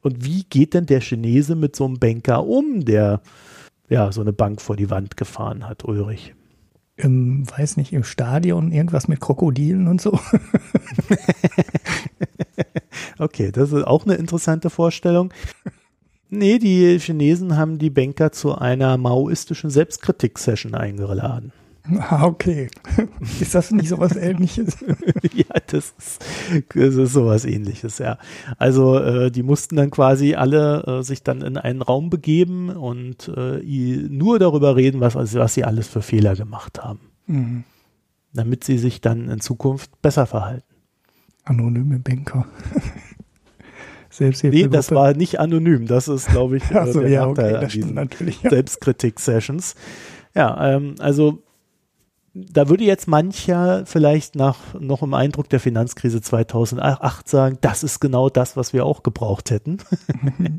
Und wie geht denn der Chinese mit so einem Banker um, der ja so eine Bank vor die Wand gefahren hat, Ulrich? Im, weiß nicht, im Stadion irgendwas mit Krokodilen und so. (laughs) okay, das ist auch eine interessante Vorstellung. Nee, die Chinesen haben die Banker zu einer maoistischen Selbstkritik-Session eingeladen. (laughs) Ah, okay. (laughs) Ist das nicht sowas ähnliches? (laughs) ja, das ist, das ist sowas ähnliches, ja. Also äh, die mussten dann quasi alle äh, sich dann in einen Raum begeben und äh, nur darüber reden, was, was sie alles für Fehler gemacht haben. Mhm. Damit sie sich dann in Zukunft besser verhalten. Anonyme Banker. Nee, das war nicht anonym. Das ist, glaube ich, (laughs) äh, so, der ja, Nachteil okay, an diesen ja. Selbstkritik-Sessions. Ja, ähm, also da würde jetzt mancher vielleicht nach noch im Eindruck der Finanzkrise 2008 sagen, das ist genau das, was wir auch gebraucht hätten. (laughs)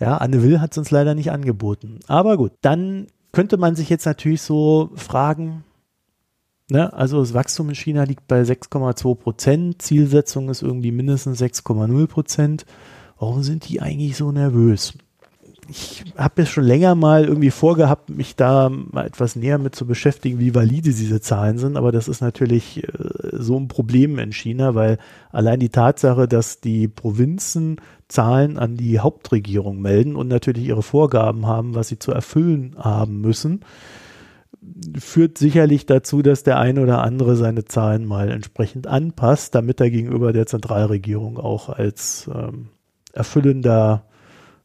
ja, Anne Will hat es uns leider nicht angeboten. Aber gut, dann könnte man sich jetzt natürlich so fragen, ne, also das Wachstum in China liegt bei 6,2 Prozent, Zielsetzung ist irgendwie mindestens 6,0 Prozent. Warum sind die eigentlich so nervös? ich habe jetzt schon länger mal irgendwie vorgehabt, mich da mal etwas näher mit zu beschäftigen, wie valide diese Zahlen sind. Aber das ist natürlich äh, so ein Problem in China, weil allein die Tatsache, dass die Provinzen Zahlen an die Hauptregierung melden und natürlich ihre Vorgaben haben, was sie zu erfüllen haben müssen, führt sicherlich dazu, dass der eine oder andere seine Zahlen mal entsprechend anpasst, damit er gegenüber der Zentralregierung auch als ähm, erfüllender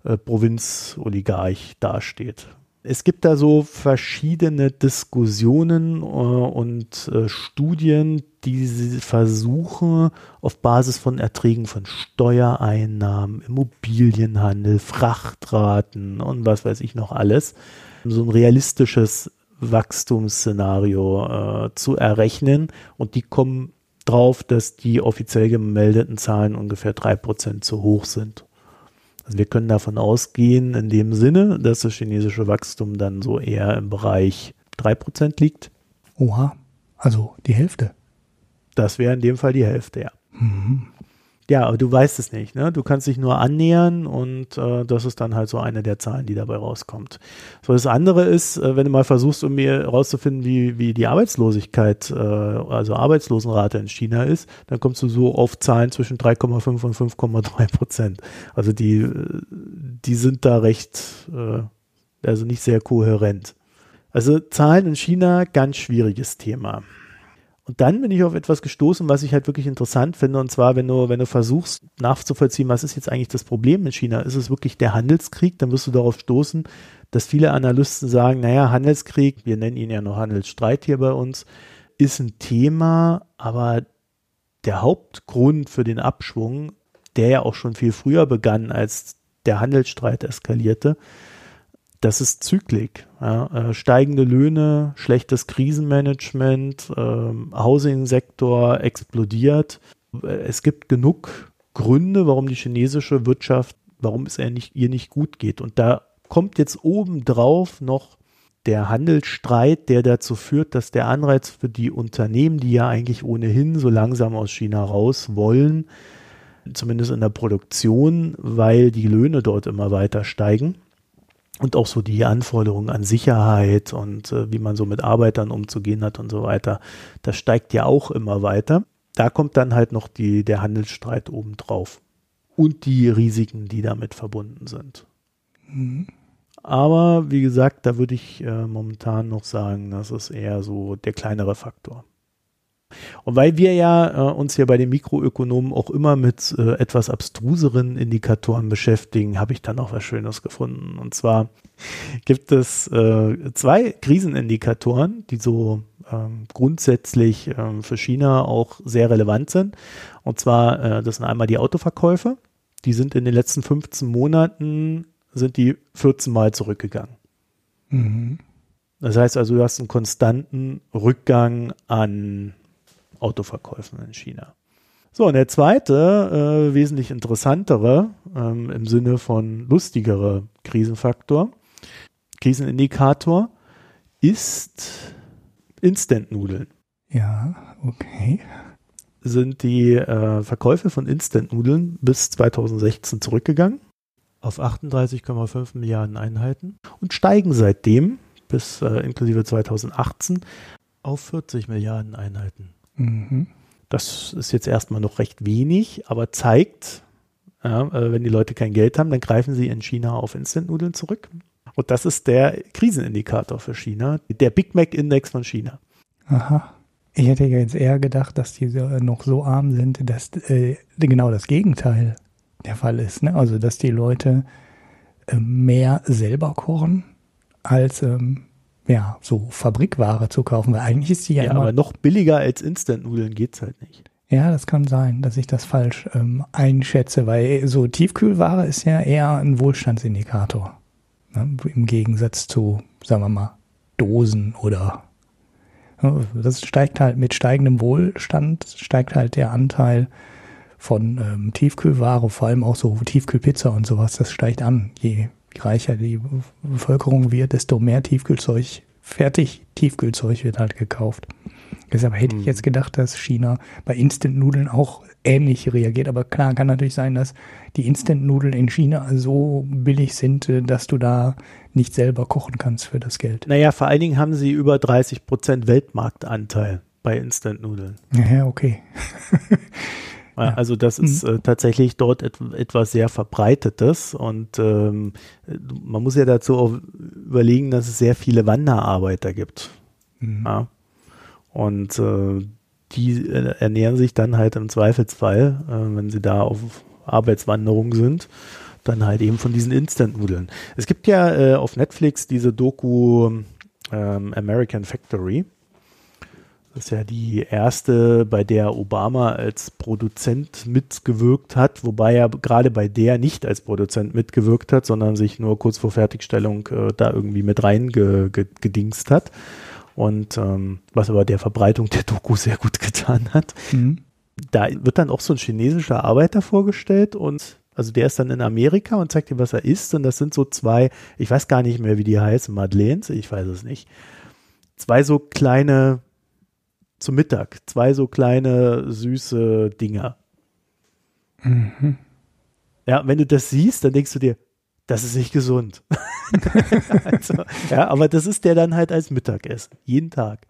äh, Provinzoligarch dasteht. Es gibt da so verschiedene Diskussionen äh, und äh, Studien, die versuchen, auf Basis von Erträgen von Steuereinnahmen, Immobilienhandel, Frachtraten und was weiß ich noch alles, so ein realistisches Wachstumsszenario äh, zu errechnen. Und die kommen drauf, dass die offiziell gemeldeten Zahlen ungefähr drei Prozent zu hoch sind. Also wir können davon ausgehen, in dem Sinne, dass das chinesische Wachstum dann so eher im Bereich 3% liegt. Oha, also die Hälfte. Das wäre in dem Fall die Hälfte, ja. Mhm. Ja, aber du weißt es nicht, ne? Du kannst dich nur annähern und äh, das ist dann halt so eine der Zahlen, die dabei rauskommt. So, das andere ist, äh, wenn du mal versuchst, um herauszufinden, wie, wie die Arbeitslosigkeit, äh, also Arbeitslosenrate in China ist, dann kommst du so auf Zahlen zwischen 3,5 und 5,3 Prozent. Also die, die sind da recht, äh, also nicht sehr kohärent. Also Zahlen in China, ganz schwieriges Thema. Und dann bin ich auf etwas gestoßen, was ich halt wirklich interessant finde. Und zwar, wenn du, wenn du versuchst nachzuvollziehen, was ist jetzt eigentlich das Problem in China? Ist es wirklich der Handelskrieg? Dann wirst du darauf stoßen, dass viele Analysten sagen, naja, Handelskrieg, wir nennen ihn ja noch Handelsstreit hier bei uns, ist ein Thema, aber der Hauptgrund für den Abschwung, der ja auch schon viel früher begann, als der Handelsstreit eskalierte, das ist Zyklik. Ja, äh, steigende Löhne, schlechtes Krisenmanagement, äh, Housing-Sektor explodiert. Es gibt genug Gründe, warum die chinesische Wirtschaft, warum es ihr nicht, ihr nicht gut geht. Und da kommt jetzt obendrauf noch der Handelsstreit, der dazu führt, dass der Anreiz für die Unternehmen, die ja eigentlich ohnehin so langsam aus China raus wollen, zumindest in der Produktion, weil die Löhne dort immer weiter steigen, und auch so die Anforderungen an Sicherheit und äh, wie man so mit Arbeitern umzugehen hat und so weiter, das steigt ja auch immer weiter. Da kommt dann halt noch die, der Handelsstreit obendrauf und die Risiken, die damit verbunden sind. Mhm. Aber wie gesagt, da würde ich äh, momentan noch sagen, das ist eher so der kleinere Faktor. Und weil wir ja äh, uns hier bei den Mikroökonomen auch immer mit äh, etwas abstruseren Indikatoren beschäftigen, habe ich dann noch was Schönes gefunden. Und zwar gibt es äh, zwei Krisenindikatoren, die so ähm, grundsätzlich ähm, für China auch sehr relevant sind. Und zwar, äh, das sind einmal die Autoverkäufe. Die sind in den letzten 15 Monaten sind die 14 Mal zurückgegangen. Mhm. Das heißt also, du hast einen konstanten Rückgang an Autoverkäufen in China. So, und der zweite, äh, wesentlich interessantere, ähm, im Sinne von lustigere Krisenfaktor, Krisenindikator, ist Instant-Nudeln. Ja, okay. sind die äh, Verkäufe von Instant-Nudeln bis 2016 zurückgegangen auf 38,5 Milliarden Einheiten und steigen seitdem bis äh, inklusive 2018 auf 40 Milliarden Einheiten. Mhm. Das ist jetzt erstmal noch recht wenig, aber zeigt, ja, äh, wenn die Leute kein Geld haben, dann greifen sie in China auf Instant-Nudeln zurück. Und das ist der Krisenindikator für China, der Big Mac-Index von China. Aha. Ich hätte jetzt eher gedacht, dass die noch so arm sind, dass äh, genau das Gegenteil der Fall ist. Ne? Also, dass die Leute äh, mehr selber kochen, als ähm, ja, so Fabrikware zu kaufen. Weil eigentlich ist die ja, ja immer, aber noch billiger als Instant-Nudeln geht es halt nicht. Ja, das kann sein, dass ich das falsch ähm, einschätze, weil so Tiefkühlware ist ja eher ein Wohlstandsindikator. Ne? Im Gegensatz zu, sagen wir mal, Dosen oder das steigt halt mit steigendem Wohlstand, steigt halt der Anteil von ähm, Tiefkühlware, vor allem auch so Tiefkühlpizza und sowas, das steigt an. Je reicher die Bevölkerung wird, desto mehr Tiefkühlzeug, fertig Tiefkühlzeug wird halt gekauft. Deshalb hätte ich mhm. jetzt gedacht, dass China bei Instant-Nudeln auch ähnlich reagiert. Aber klar, kann natürlich sein, dass die Instant-Nudeln in China so billig sind, äh, dass du da nicht selber kochen kannst für das Geld. Naja, vor allen Dingen haben sie über 30 Prozent Weltmarktanteil bei Instant-Nudeln. Ja, okay. (laughs) Ja. Also das ist mhm. äh, tatsächlich dort et etwas sehr verbreitetes und ähm, man muss ja dazu auch überlegen, dass es sehr viele Wanderarbeiter gibt. Mhm. Ja. Und äh, die äh, ernähren sich dann halt im Zweifelsfall, äh, wenn sie da auf Arbeitswanderung sind, dann halt eben von diesen Instant-Nudeln. Es gibt ja äh, auf Netflix diese Doku ähm, American Factory. Das ist ja die erste, bei der Obama als Produzent mitgewirkt hat, wobei er gerade bei der nicht als Produzent mitgewirkt hat, sondern sich nur kurz vor Fertigstellung äh, da irgendwie mit reingedingst ge hat. Und ähm, was aber der Verbreitung der Doku sehr gut getan hat. Mhm. Da wird dann auch so ein chinesischer Arbeiter vorgestellt und also der ist dann in Amerika und zeigt dir, was er isst. Und das sind so zwei, ich weiß gar nicht mehr, wie die heißen, Madeleines, ich weiß es nicht. Zwei so kleine, zum Mittag, zwei so kleine, süße Dinger. Mhm. Ja, wenn du das siehst, dann denkst du dir, das ist nicht gesund. (laughs) also, ja, aber das ist der dann halt als Mittagessen, jeden Tag.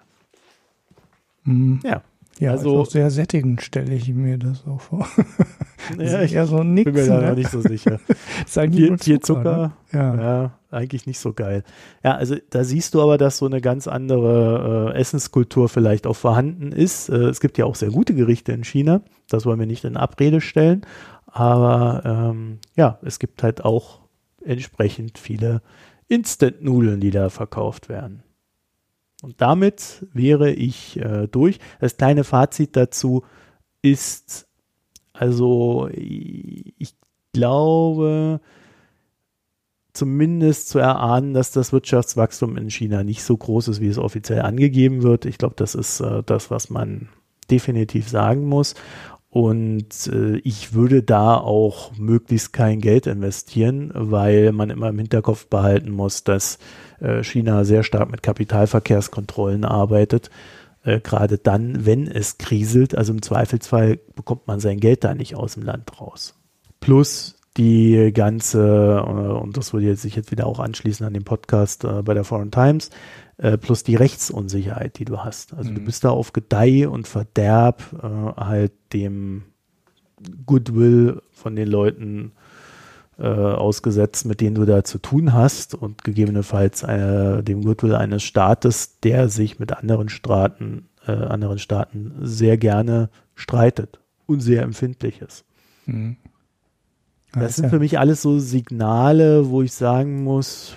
Mhm. Ja. Ja, also auch sehr sättigend stelle ich mir das auch vor. (laughs) ja, ich eher so nix, bin mir da ne? nicht so sicher. (laughs) viel, viel Zucker, ne? ja. ja. Eigentlich nicht so geil. Ja, also da siehst du aber, dass so eine ganz andere äh, Essenskultur vielleicht auch vorhanden ist. Äh, es gibt ja auch sehr gute Gerichte in China, das wollen wir nicht in Abrede stellen. Aber ähm, ja, es gibt halt auch entsprechend viele Instant-Nudeln, die da verkauft werden. Und damit wäre ich äh, durch. Das kleine Fazit dazu ist, also ich glaube, zumindest zu erahnen, dass das Wirtschaftswachstum in China nicht so groß ist, wie es offiziell angegeben wird. Ich glaube, das ist äh, das, was man definitiv sagen muss. Und äh, ich würde da auch möglichst kein Geld investieren, weil man immer im Hinterkopf behalten muss, dass äh, China sehr stark mit Kapitalverkehrskontrollen arbeitet. Äh, Gerade dann, wenn es kriselt, also im Zweifelsfall bekommt man sein Geld da nicht aus dem Land raus. Plus die ganze, äh, und das würde jetzt sich jetzt wieder auch anschließen an den Podcast äh, bei der Foreign Times, äh, plus die Rechtsunsicherheit, die du hast. Also mhm. du bist da auf Gedeih und Verderb äh, halt dem Goodwill von den Leuten ausgesetzt, mit denen du da zu tun hast und gegebenenfalls dem Goodwill eines Staates, der sich mit anderen Staaten, anderen Staaten sehr gerne streitet und sehr empfindlich ist. Mhm. Das sind für mich alles so Signale, wo ich sagen muss,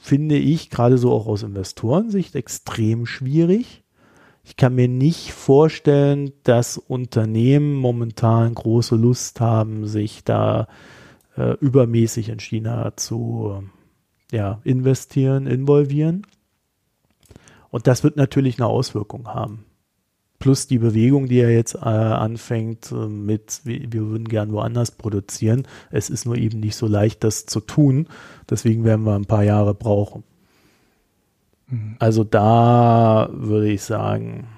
finde ich gerade so auch aus Investorensicht extrem schwierig. Ich kann mir nicht vorstellen, dass Unternehmen momentan große Lust haben, sich da äh, übermäßig in China zu ja, investieren, involvieren. Und das wird natürlich eine Auswirkung haben plus die Bewegung, die er jetzt äh, anfängt äh, mit, wir, würden gern woanders produzieren. Es ist nur eben nicht so leicht, das zu tun. Deswegen werden wir ein paar Jahre brauchen. Mhm. Also da würde ich sagen,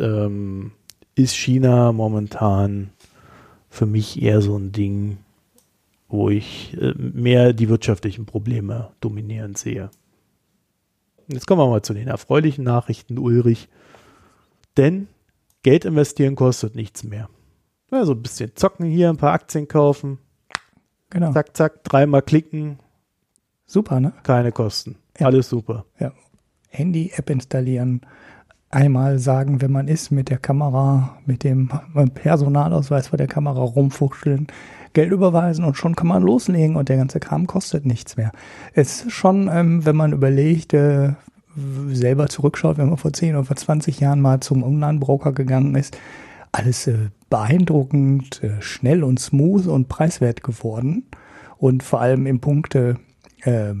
ähm, ist China momentan für mich eher so ein Ding, wo ich äh, mehr die wirtschaftlichen Probleme dominierend sehe. Jetzt kommen wir mal zu den erfreulichen Nachrichten, Ulrich. Denn Geld investieren kostet nichts mehr. Also ein bisschen zocken hier, ein paar Aktien kaufen. Genau. Zack, zack, dreimal klicken. Super, ne? Keine Kosten. Ja. Alles super. Ja. Handy-App installieren. Einmal sagen, wenn man ist, mit der Kamera, mit dem Personalausweis vor der Kamera rumfuchteln, Geld überweisen und schon kann man loslegen und der ganze Kram kostet nichts mehr. Es ist schon, ähm, wenn man überlegt, äh, selber zurückschaut, wenn man vor 10 oder vor 20 Jahren mal zum Online-Broker gegangen ist, alles äh, beeindruckend, äh, schnell und smooth und preiswert geworden. Und vor allem im Punkte äh,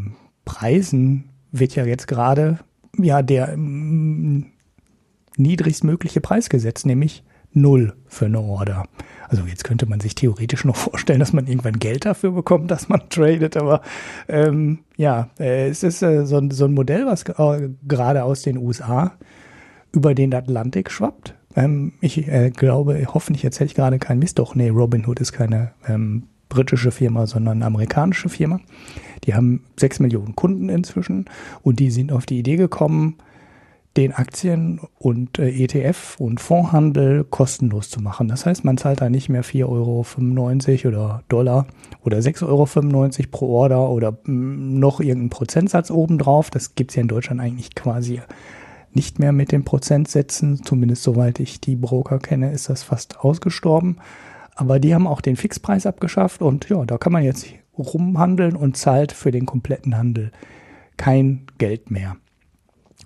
Preisen wird ja jetzt gerade ja der mm, niedrigstmögliche Preis gesetzt, nämlich null für eine Order. Also jetzt könnte man sich theoretisch noch vorstellen, dass man irgendwann Geld dafür bekommt, dass man tradet, aber ähm, ja, äh, es ist äh, so, so, ein Modell, was äh, gerade aus den USA über den Atlantik schwappt. Ähm, ich äh, glaube, hoffentlich erzähle ich gerade keinen Mist, doch nee, Robinhood ist keine ähm, britische Firma, sondern amerikanische Firma. Die haben sechs Millionen Kunden inzwischen und die sind auf die Idee gekommen, den Aktien- und äh, ETF- und Fondshandel kostenlos zu machen. Das heißt, man zahlt da nicht mehr 4,95 Euro oder Dollar oder 6,95 Euro pro Order oder mh, mm, noch irgendeinen Prozentsatz obendrauf. Das gibt's ja in Deutschland eigentlich quasi nicht mehr mit den Prozentsätzen. Zumindest soweit ich die Broker kenne, ist das fast ausgestorben. Aber die haben auch den Fixpreis abgeschafft und ja, da kann man jetzt rumhandeln und zahlt für den kompletten Handel kein Geld mehr.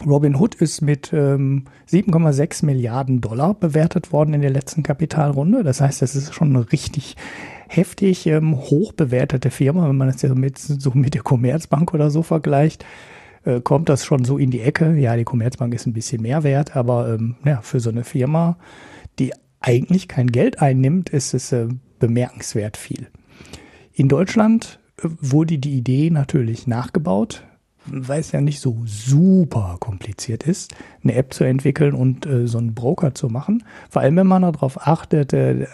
Robin Hood ist mit ähm, 7,6 Milliarden Dollar bewertet worden in der letzten Kapitalrunde. Das heißt, das ist schon eine richtig heftig ähm, hoch bewertete Firma, wenn man das ja mit, so mit der Commerzbank oder so vergleicht. Äh, kommt das schon so in die Ecke. Ja, die Commerzbank ist ein bisschen mehr wert, aber ähm, ja, für so eine Firma, die eigentlich kein Geld einnimmt, ist es äh, bemerkenswert viel. In Deutschland äh, wurde die Idee natürlich nachgebaut weil es ja nicht so super kompliziert ist, eine App zu entwickeln und äh, so einen Broker zu machen. Vor allem, wenn man darauf achtet, äh,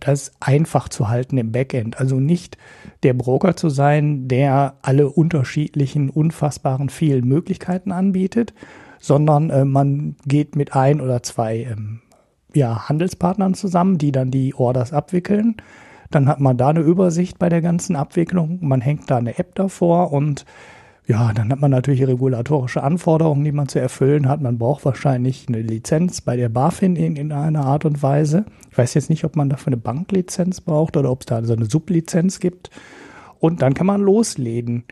das einfach zu halten im Backend. Also nicht der Broker zu sein, der alle unterschiedlichen, unfassbaren vielen Möglichkeiten anbietet, sondern äh, man geht mit ein oder zwei ähm, ja, Handelspartnern zusammen, die dann die Orders abwickeln. Dann hat man da eine Übersicht bei der ganzen Abwicklung. Man hängt da eine App davor und ja, dann hat man natürlich regulatorische Anforderungen, die man zu erfüllen hat. Man braucht wahrscheinlich eine Lizenz bei der BaFin in, in einer Art und Weise. Ich weiß jetzt nicht, ob man dafür eine Banklizenz braucht oder ob es da so eine Sublizenz gibt. Und dann kann man loslegen.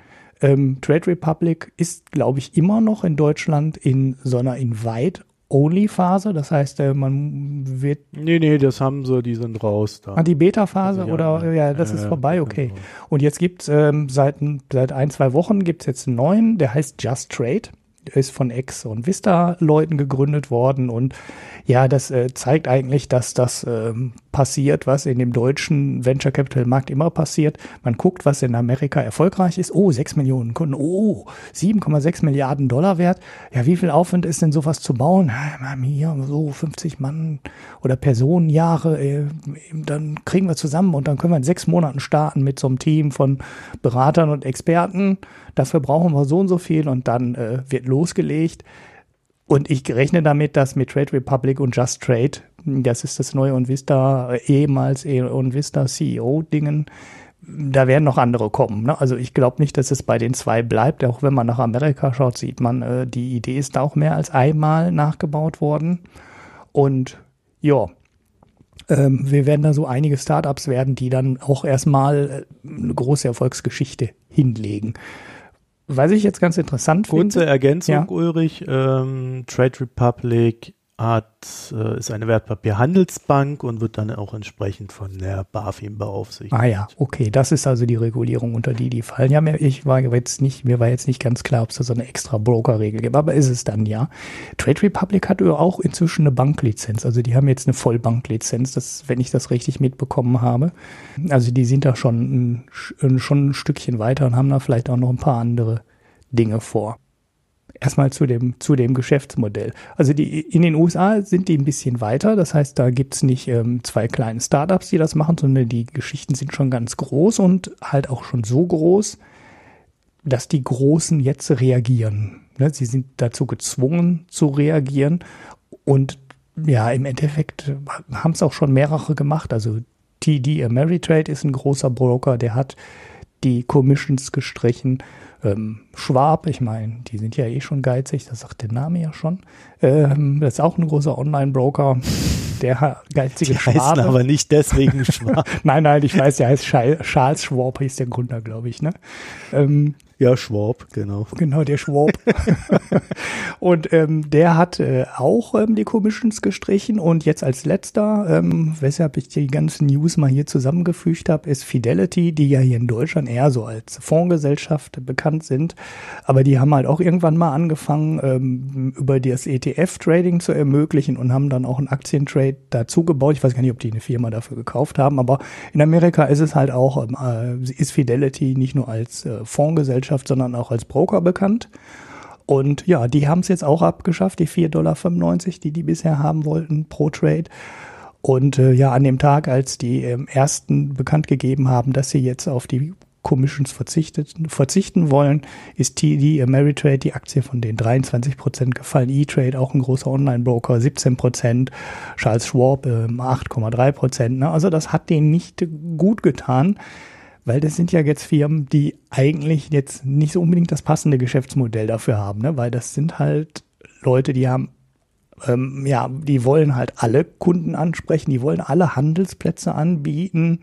Ähm, Trade Republic ist, glaube ich, immer noch in Deutschland in so einer Invite Only-Phase, das heißt, äh, man wird. Nee, nee, das haben sie, die sind raus da. Ah, die Beta-Phase also, ja, oder ja, das äh, ist vorbei, okay. Genau. Und jetzt gibt's ähm, seit, seit ein, zwei Wochen gibt's jetzt einen neuen, der heißt Just Trade ist von Ex und Vista Leuten gegründet worden und ja, das äh, zeigt eigentlich, dass das äh, passiert, was in dem deutschen Venture Capital Markt immer passiert. Man guckt, was in Amerika erfolgreich ist. Oh, 6 Millionen Kunden. Oh, 7,6 Milliarden Dollar wert. Ja, wie viel Aufwand ist denn sowas zu bauen? hier so 50 Mann oder Personenjahre. Äh, dann kriegen wir zusammen und dann können wir in sechs Monaten starten mit so einem Team von Beratern und Experten. Dafür brauchen wir so und so viel und dann äh, wird losgelegt. Und ich rechne damit, dass mit Trade Republic und Just Trade, das ist das neue Onvista, ehemals Onvista CEO-Dingen, da werden noch andere kommen. Ne? Also ich glaube nicht, dass es bei den zwei bleibt. Auch wenn man nach Amerika schaut, sieht man, äh, die Idee ist auch mehr als einmal nachgebaut worden. Und ja, ähm, wir werden da so einige Startups werden, die dann auch erstmal äh, eine große Erfolgsgeschichte hinlegen. Was ich jetzt ganz interessant finde. Kurze Ergänzung, ja. Ulrich. Ähm, Trade Republic hat, äh, ist eine Wertpapierhandelsbank und wird dann auch entsprechend von der BaFin beaufsichtigt. Ah ja, okay, das ist also die Regulierung, unter die die fallen. Ja, ich war jetzt nicht, mir war jetzt nicht ganz klar, ob es da so eine extra Broker-Regel gibt, aber ist es dann ja. Trade Republic hat auch inzwischen eine Banklizenz, also die haben jetzt eine Vollbanklizenz, das, wenn ich das richtig mitbekommen habe. Also die sind da schon ein, schon ein Stückchen weiter und haben da vielleicht auch noch ein paar andere Dinge vor. Erstmal zu dem, zu dem Geschäftsmodell. Also die, in den USA sind die ein bisschen weiter. Das heißt, da gibt's nicht ähm, zwei kleine Startups, die das machen, sondern die Geschichten sind schon ganz groß und halt auch schon so groß, dass die Großen jetzt reagieren. Ne? Sie sind dazu gezwungen zu reagieren und ja, im Endeffekt haben es auch schon mehrere gemacht. Also TD Ameritrade ist ein großer Broker, der hat die Commissions gestrichen. Ähm, Schwab, ich meine, die sind ja eh schon geizig, das sagt der Name ja schon. Ähm, das ist auch ein großer Online-Broker. Der geizige die Schwab. aber nicht deswegen (laughs) Schwab. nein, nein, ich weiß, der heißt Charles Schwab, ist der Gründer, glaube ich. Ne? Ähm, ja, Schwab, genau. Genau, der Schwab. (laughs) und ähm, der hat äh, auch ähm, die Commissions gestrichen. Und jetzt als letzter, ähm, weshalb ich die ganzen News mal hier zusammengefügt habe, ist Fidelity, die ja hier in Deutschland eher so als Fondsgesellschaft bekannt sind. Aber die haben halt auch irgendwann mal angefangen, ähm, über das ETF-Trading zu ermöglichen und haben dann auch einen Aktientrade dazu gebaut. Ich weiß gar nicht, ob die eine Firma dafür gekauft haben, aber in Amerika ist es halt auch, ähm, äh, ist Fidelity nicht nur als äh, Fondsgesellschaft Gesellschaft, sondern auch als Broker bekannt. Und ja, die haben es jetzt auch abgeschafft, die 4,95 Dollar, die die bisher haben wollten pro Trade. Und äh, ja, an dem Tag, als die ähm, ersten bekannt gegeben haben, dass sie jetzt auf die Commissions verzichten wollen, ist TD Ameritrade, die Aktie von den 23 Prozent gefallen. E-Trade, auch ein großer Online-Broker, 17 Prozent. Charles Schwab, äh, 8,3 Prozent. Ne? Also das hat denen nicht gut getan weil das sind ja jetzt Firmen, die eigentlich jetzt nicht so unbedingt das passende Geschäftsmodell dafür haben, ne? weil das sind halt Leute, die haben, ähm, ja, die wollen halt alle Kunden ansprechen, die wollen alle Handelsplätze anbieten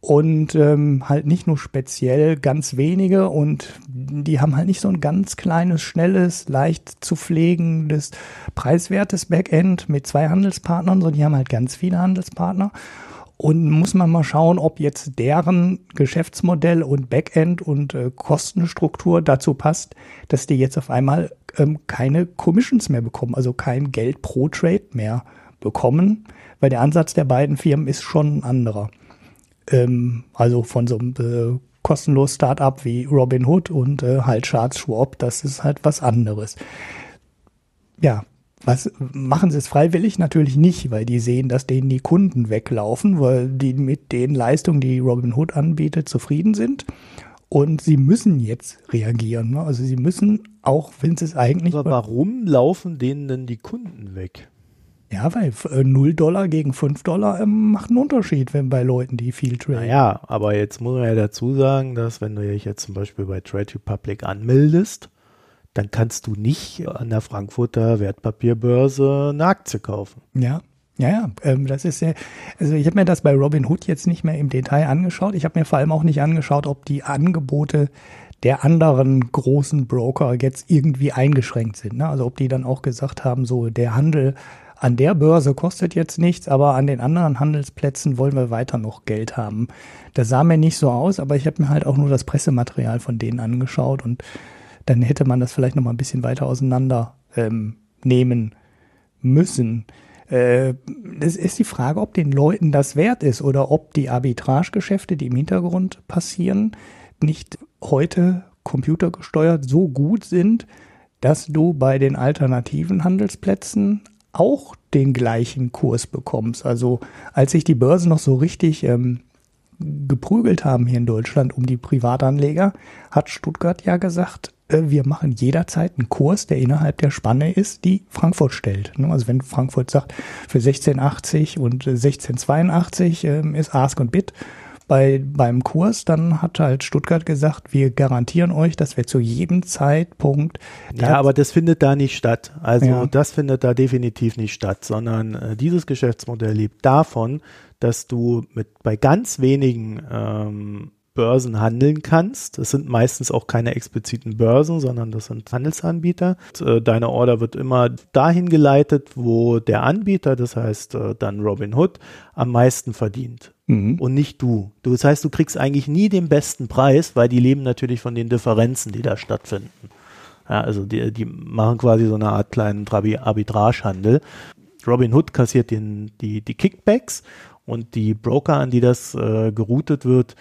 und ähm, halt nicht nur speziell ganz wenige und die haben halt nicht so ein ganz kleines, schnelles, leicht zu pflegendes, preiswertes Backend mit zwei Handelspartnern, sondern die haben halt ganz viele Handelspartner und muss man mal schauen, ob jetzt deren Geschäftsmodell und Backend und äh, Kostenstruktur dazu passt, dass die jetzt auf einmal ähm, keine Commissions mehr bekommen, also kein Geld pro Trade mehr bekommen, weil der Ansatz der beiden Firmen ist schon ein anderer. Ähm, also von so einem äh, kostenlos Startup wie Robinhood und äh, halt Charles Schwab, das ist halt was anderes. Ja, was machen sie es freiwillig? Natürlich nicht, weil die sehen, dass denen die Kunden weglaufen, weil die mit den Leistungen, die Robinhood anbietet, zufrieden sind. Und sie müssen jetzt reagieren. Ne? Also sie müssen, auch wenn sie es eigentlich. Aber warum laufen denen denn die Kunden weg? Ja, weil äh, 0 Dollar gegen 5 Dollar ähm, macht einen Unterschied, wenn bei Leuten, die viel traden. Naja, aber jetzt muss man ja dazu sagen, dass wenn du dich jetzt zum Beispiel bei Trade Republic anmeldest, dann kannst du nicht an der Frankfurter Wertpapierbörse eine Aktie kaufen. Ja. Ja, ja, ähm, das ist sehr, also ich habe mir das bei Robin Hood jetzt nicht mehr im Detail angeschaut. Ich habe mir vor allem auch nicht angeschaut, ob die Angebote der anderen großen Broker jetzt irgendwie eingeschränkt sind. Ne? Also ob die dann auch gesagt haben, so der Handel an der Börse kostet jetzt nichts, aber an den anderen Handelsplätzen wollen wir weiter noch Geld haben. Das sah mir nicht so aus, aber ich habe mir halt auch nur das Pressematerial von denen angeschaut und dann hätte man das vielleicht noch mal ein bisschen weiter auseinander ähm, nehmen müssen. Äh, es ist die Frage, ob den Leuten das wert ist oder ob die Arbitragegeschäfte, die im Hintergrund passieren, nicht heute computergesteuert so gut sind, dass du bei den alternativen Handelsplätzen auch den gleichen Kurs bekommst. Also als sich die Börsen noch so richtig ähm, geprügelt haben hier in Deutschland um die Privatanleger, hat Stuttgart ja gesagt, wir machen jederzeit einen Kurs, der innerhalb der Spanne ist, die Frankfurt stellt. Ne? Also wenn Frankfurt sagt, für 1680 und 1682 ähm, ist Ask und Bit bei, beim Kurs, dann hat halt Stuttgart gesagt, wir garantieren euch, dass wir zu jedem Zeitpunkt. Ja, aber das findet da nicht statt. Also ja. das findet da definitiv nicht statt, sondern äh, dieses Geschäftsmodell lebt davon, dass du mit bei ganz wenigen ähm, Börsen handeln kannst. Das sind meistens auch keine expliziten Börsen, sondern das sind Handelsanbieter. Und, äh, deine Order wird immer dahin geleitet, wo der Anbieter, das heißt äh, dann Robinhood, am meisten verdient. Mhm. Und nicht du. du. Das heißt, du kriegst eigentlich nie den besten Preis, weil die leben natürlich von den Differenzen, die da stattfinden. Ja, also die, die machen quasi so eine Art kleinen Arbitragehandel. Robinhood kassiert den, die, die Kickbacks und die Broker, an die das äh, geroutet wird,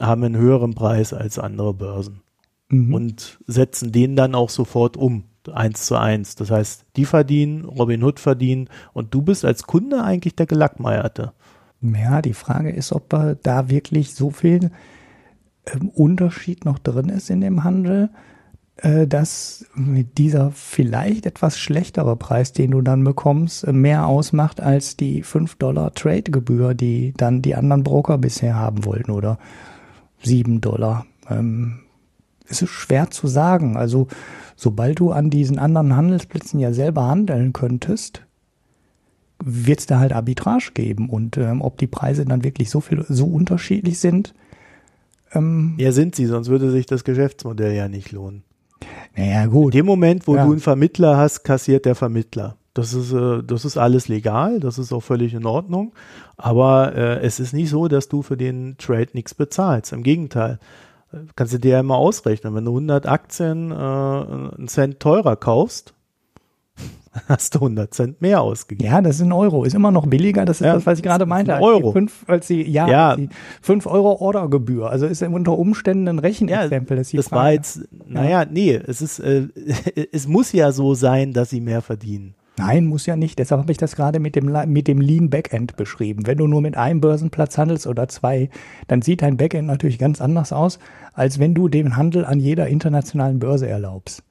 haben einen höheren Preis als andere Börsen mhm. und setzen den dann auch sofort um. eins zu eins. Das heißt, die verdienen, Robinhood verdienen und du bist als Kunde eigentlich der Gelackmeierte. Ja, die Frage ist, ob da wirklich so viel ähm, Unterschied noch drin ist in dem Handel, äh, dass mit dieser vielleicht etwas schlechtere Preis, den du dann bekommst, äh, mehr ausmacht als die 5 Dollar Trade-Gebühr, die dann die anderen Broker bisher haben wollten oder 7 Dollar. Ähm, es ist schwer zu sagen. Also sobald du an diesen anderen Handelsplätzen ja selber handeln könntest, wird es da halt Arbitrage geben und ähm, ob die Preise dann wirklich so viel so unterschiedlich sind. Ähm, ja, sind sie, sonst würde sich das Geschäftsmodell ja nicht lohnen. Naja, gut. In dem Moment, wo ja. du einen Vermittler hast, kassiert der Vermittler. Das ist, äh, das ist alles legal, das ist auch völlig in Ordnung. Aber äh, es ist nicht so, dass du für den Trade nichts bezahlst. Im Gegenteil. Kannst du dir ja immer ausrechnen. Wenn du 100 Aktien äh, einen Cent teurer kaufst, (laughs) hast du 100 Cent mehr ausgegeben. Ja, das ist ein Euro. Ist immer noch billiger. Das ist ja, das, was ich gerade meinte. Euro. Fünf, als die, ja, ja. Die 5 Euro Ordergebühr. Also ist unter Umständen ein Rechenexempel. Ja, das, das war jetzt, naja, nee, es ist, äh, (laughs) es muss ja so sein, dass sie mehr verdienen. Nein, muss ja nicht. Deshalb habe ich das gerade mit dem, mit dem Lean Backend beschrieben. Wenn du nur mit einem Börsenplatz handelst oder zwei, dann sieht dein Backend natürlich ganz anders aus, als wenn du den Handel an jeder internationalen Börse erlaubst.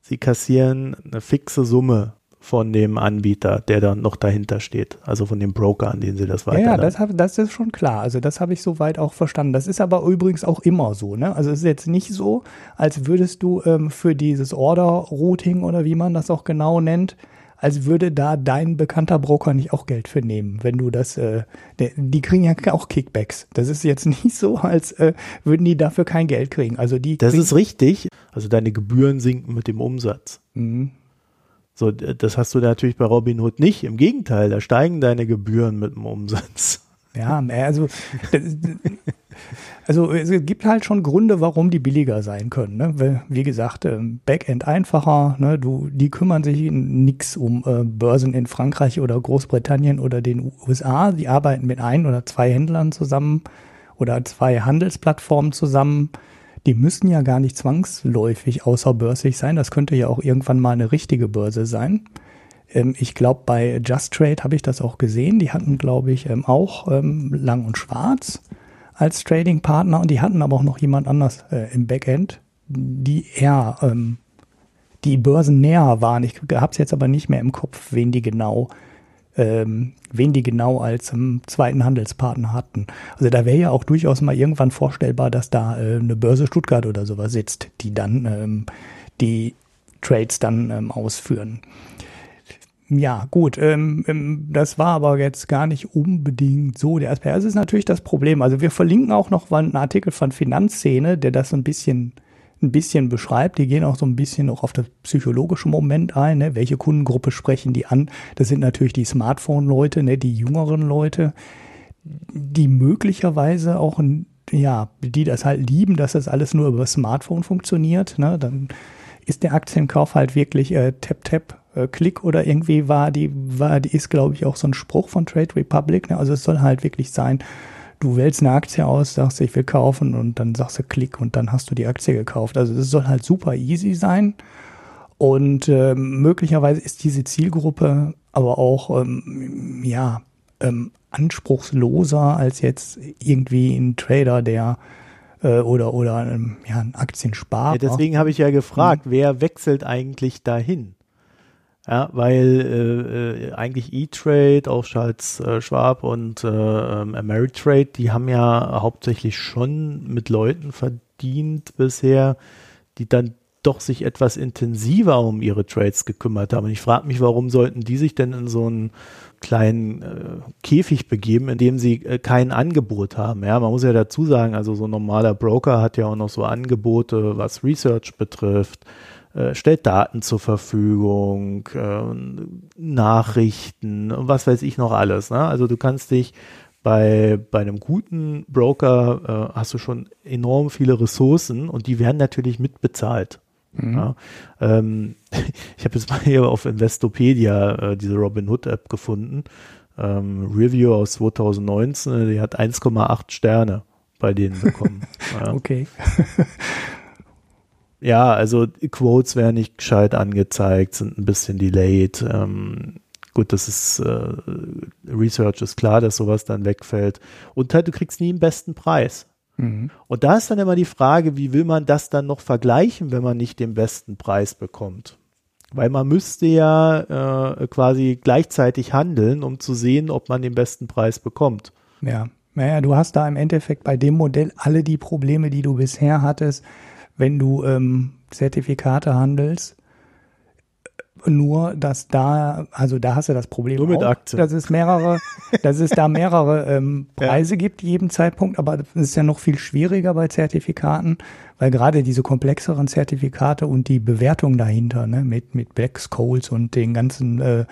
Sie kassieren eine fixe Summe von dem Anbieter, der dann noch dahinter steht, also von dem Broker, an den sie das weiterleiten. Ja, das, hab, das ist schon klar. Also das habe ich soweit auch verstanden. Das ist aber übrigens auch immer so. Ne? Also es ist jetzt nicht so, als würdest du ähm, für dieses Order-Routing oder wie man das auch genau nennt, als würde da dein bekannter Broker nicht auch Geld für nehmen, wenn du das, äh, der, die kriegen ja auch Kickbacks. Das ist jetzt (laughs) nicht so, als äh, würden die dafür kein Geld kriegen. Also die das ist richtig. Also deine Gebühren sinken mit dem Umsatz. Mhm. So, das hast du natürlich bei Robinhood nicht. Im Gegenteil, da steigen deine Gebühren mit dem Umsatz. Ja, also, also es gibt halt schon Gründe, warum die billiger sein können. Ne? Wie gesagt, ähm, Backend einfacher, ne? du, die kümmern sich nix um äh, Börsen in Frankreich oder Großbritannien oder den USA. Die arbeiten mit ein oder zwei Händlern zusammen oder zwei Handelsplattformen zusammen die müssen ja gar nicht zwangsläufig außerbörslich sein. Das könnte ja auch irgendwann mal eine richtige Börse sein. Ähm, ich glaube, bei Just Trade habe ich das auch gesehen. Die hatten, glaube ich, ähm, auch ähm, Lang und Schwarz als Trading-Partner und die hatten aber auch noch jemand anders äh, im Backend, die eher ähm, die Börsen näher waren. Ich habe es jetzt aber nicht mehr im Kopf, wen die genau ähm, wen die genau als ähm, zweiten Handelspartner hatten. Also da wäre ja auch durchaus mal irgendwann vorstellbar, dass da äh, eine Börse Stuttgart oder sowas sitzt, die dann ähm, die Trades dann ähm, ausführen. Ja, gut, ähm, ähm, das war aber jetzt gar nicht unbedingt so der Aspekt. Das ist natürlich das Problem. Also wir verlinken auch noch einen Artikel von Finanzszene, der das so ein bisschen ein bisschen beschreibt. Die gehen auch so ein bisschen auch auf das psychologische Moment ein. Ne? Welche Kundengruppe sprechen die an? Das sind natürlich die Smartphone-Leute, ne? die jüngeren Leute, die möglicherweise auch, ja, die das halt lieben, dass das alles nur über Smartphone funktioniert. Ne? Dann ist der Aktienkauf halt wirklich äh, Tap Tap äh, Klick oder irgendwie war die war die ist glaube ich auch so ein Spruch von Trade Republic. Ne? Also es soll halt wirklich sein du wählst eine Aktie aus, sagst, ich will kaufen und dann sagst du Klick und dann hast du die Aktie gekauft. Also es soll halt super easy sein. Und äh, möglicherweise ist diese Zielgruppe aber auch ähm, ja ähm, anspruchsloser als jetzt irgendwie ein Trader, der äh, oder oder ähm, ja ein Aktiensparer. Ja, deswegen habe ich ja gefragt, mhm. wer wechselt eigentlich dahin? Ja, weil äh, äh, eigentlich E-Trade, auch Charles äh, Schwab und äh, ähm, Ameritrade, die haben ja hauptsächlich schon mit Leuten verdient bisher, die dann doch sich etwas intensiver um ihre Trades gekümmert haben. Und ich frage mich, warum sollten die sich denn in so einen kleinen äh, Käfig begeben, in dem sie äh, kein Angebot haben. Ja, man muss ja dazu sagen, also so ein normaler Broker hat ja auch noch so Angebote, was Research betrifft, äh, stellt Daten zur Verfügung, äh, Nachrichten und was weiß ich noch alles. Ne? Also du kannst dich bei, bei einem guten Broker äh, hast du schon enorm viele Ressourcen und die werden natürlich mitbezahlt. Mhm. Ja, ähm, (laughs) ich habe jetzt mal hier auf Investopedia äh, diese Robinhood App gefunden. Ähm, Review aus 2019, die hat 1,8 Sterne bei denen bekommen. (laughs) ja. Okay. (laughs) Ja, also Quotes werden nicht gescheit angezeigt, sind ein bisschen delayed. Ähm, gut, das ist äh, Research ist klar, dass sowas dann wegfällt. Und halt, du kriegst nie den besten Preis. Mhm. Und da ist dann immer die Frage, wie will man das dann noch vergleichen, wenn man nicht den besten Preis bekommt? Weil man müsste ja äh, quasi gleichzeitig handeln, um zu sehen, ob man den besten Preis bekommt. Ja, naja, du hast da im Endeffekt bei dem Modell alle die Probleme, die du bisher hattest, wenn du ähm, Zertifikate handelst. Nur, dass da, also da hast du das Problem Nur mit auch, Aktien. dass es mehrere, (laughs) dass es da mehrere ähm, Preise ja. gibt, jedem Zeitpunkt, aber das ist ja noch viel schwieriger bei Zertifikaten, weil gerade diese komplexeren Zertifikate und die Bewertung dahinter, ne, mit, mit Black Scholes und den ganzen äh,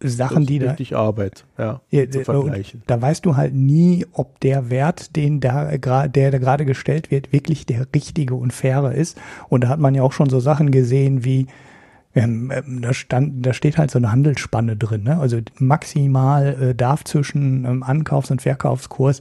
Sachen, die da. Richtig Arbeit, ja, ja zu vergleichen. Da weißt du halt nie, ob der Wert, den da gerade, der da gerade gestellt wird, wirklich der richtige und faire ist. Und da hat man ja auch schon so Sachen gesehen wie, ähm, ähm, da, stand, da steht halt so eine Handelsspanne drin. Ne? Also maximal äh, darf zwischen ähm, Ankaufs- und Verkaufskurs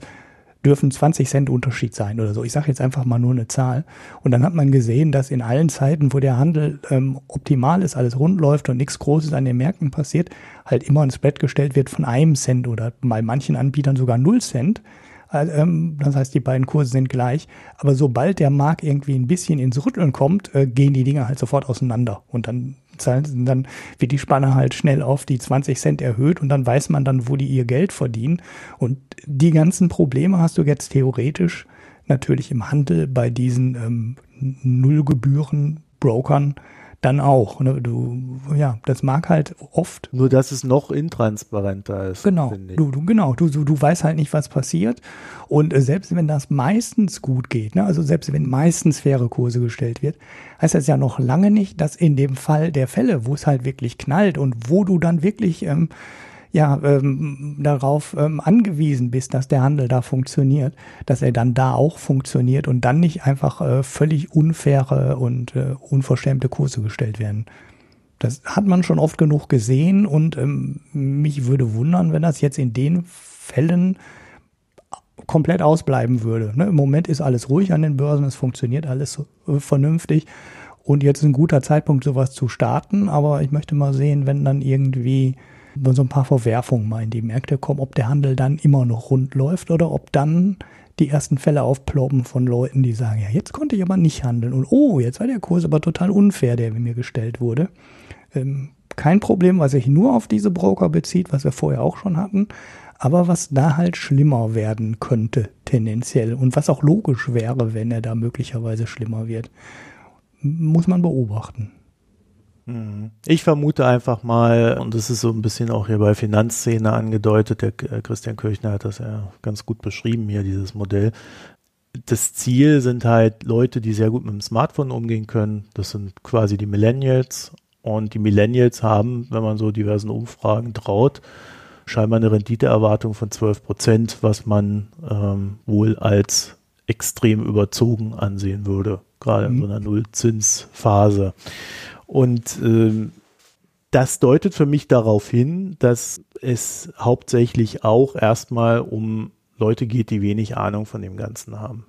dürfen 20 Cent Unterschied sein oder so. Ich sage jetzt einfach mal nur eine Zahl. Und dann hat man gesehen, dass in allen Zeiten, wo der Handel ähm, optimal ist, alles rund läuft und nichts Großes an den Märkten passiert, halt immer ein Spread gestellt wird von einem Cent oder bei manchen Anbietern sogar null Cent. Also, ähm, das heißt, die beiden Kurse sind gleich. Aber sobald der Markt irgendwie ein bisschen ins Rütteln kommt, äh, gehen die Dinger halt sofort auseinander. Und dann dann wird die Spanne halt schnell auf die 20 Cent erhöht und dann weiß man dann, wo die ihr Geld verdienen. Und die ganzen Probleme hast du jetzt theoretisch natürlich im Handel bei diesen ähm, Nullgebühren-Brokern dann auch. Ne? Du, ja, das mag halt oft. Nur, dass es noch intransparenter ist. Genau, du, du, genau, du, du, du weißt halt nicht, was passiert. Und äh, selbst wenn das meistens gut geht, ne? also selbst wenn meistens faire Kurse gestellt wird, heißt das ja noch lange nicht, dass in dem Fall der Fälle, wo es halt wirklich knallt und wo du dann wirklich ähm, ja, ähm, darauf ähm, angewiesen bist, dass der Handel da funktioniert, dass er dann da auch funktioniert und dann nicht einfach äh, völlig unfaire und äh, unverschämte Kurse gestellt werden. Das hat man schon oft genug gesehen und ähm, mich würde wundern, wenn das jetzt in den Fällen komplett ausbleiben würde. Ne? Im Moment ist alles ruhig an den Börsen, es funktioniert alles äh, vernünftig und jetzt ist ein guter Zeitpunkt, sowas zu starten, aber ich möchte mal sehen, wenn dann irgendwie so ein paar Verwerfungen mal in die Märkte kommen, ob der Handel dann immer noch rund läuft oder ob dann die ersten Fälle aufploppen von Leuten, die sagen, ja, jetzt konnte ich aber nicht handeln und oh, jetzt war der Kurs aber total unfair, der mir gestellt wurde. Ähm, kein Problem, was sich nur auf diese Broker bezieht, was wir vorher auch schon hatten, aber was da halt schlimmer werden könnte, tendenziell und was auch logisch wäre, wenn er da möglicherweise schlimmer wird, muss man beobachten. Mhm. Ich vermute einfach mal, und das ist so ein bisschen auch hier bei Finanzszene angedeutet, der äh, Christian Kirchner hat das ja ganz gut beschrieben hier, dieses Modell. Das Ziel sind halt Leute, die sehr gut mit dem Smartphone umgehen können. Das sind quasi die Millennials. Und die Millennials haben, wenn man so diversen Umfragen traut, scheinbar eine Renditeerwartung von 12 Prozent, was man ähm, wohl als extrem überzogen ansehen würde, gerade mhm. in so einer Nullzinsphase. Und äh, das deutet für mich darauf hin, dass es hauptsächlich auch erstmal um Leute geht, die wenig Ahnung von dem Ganzen haben.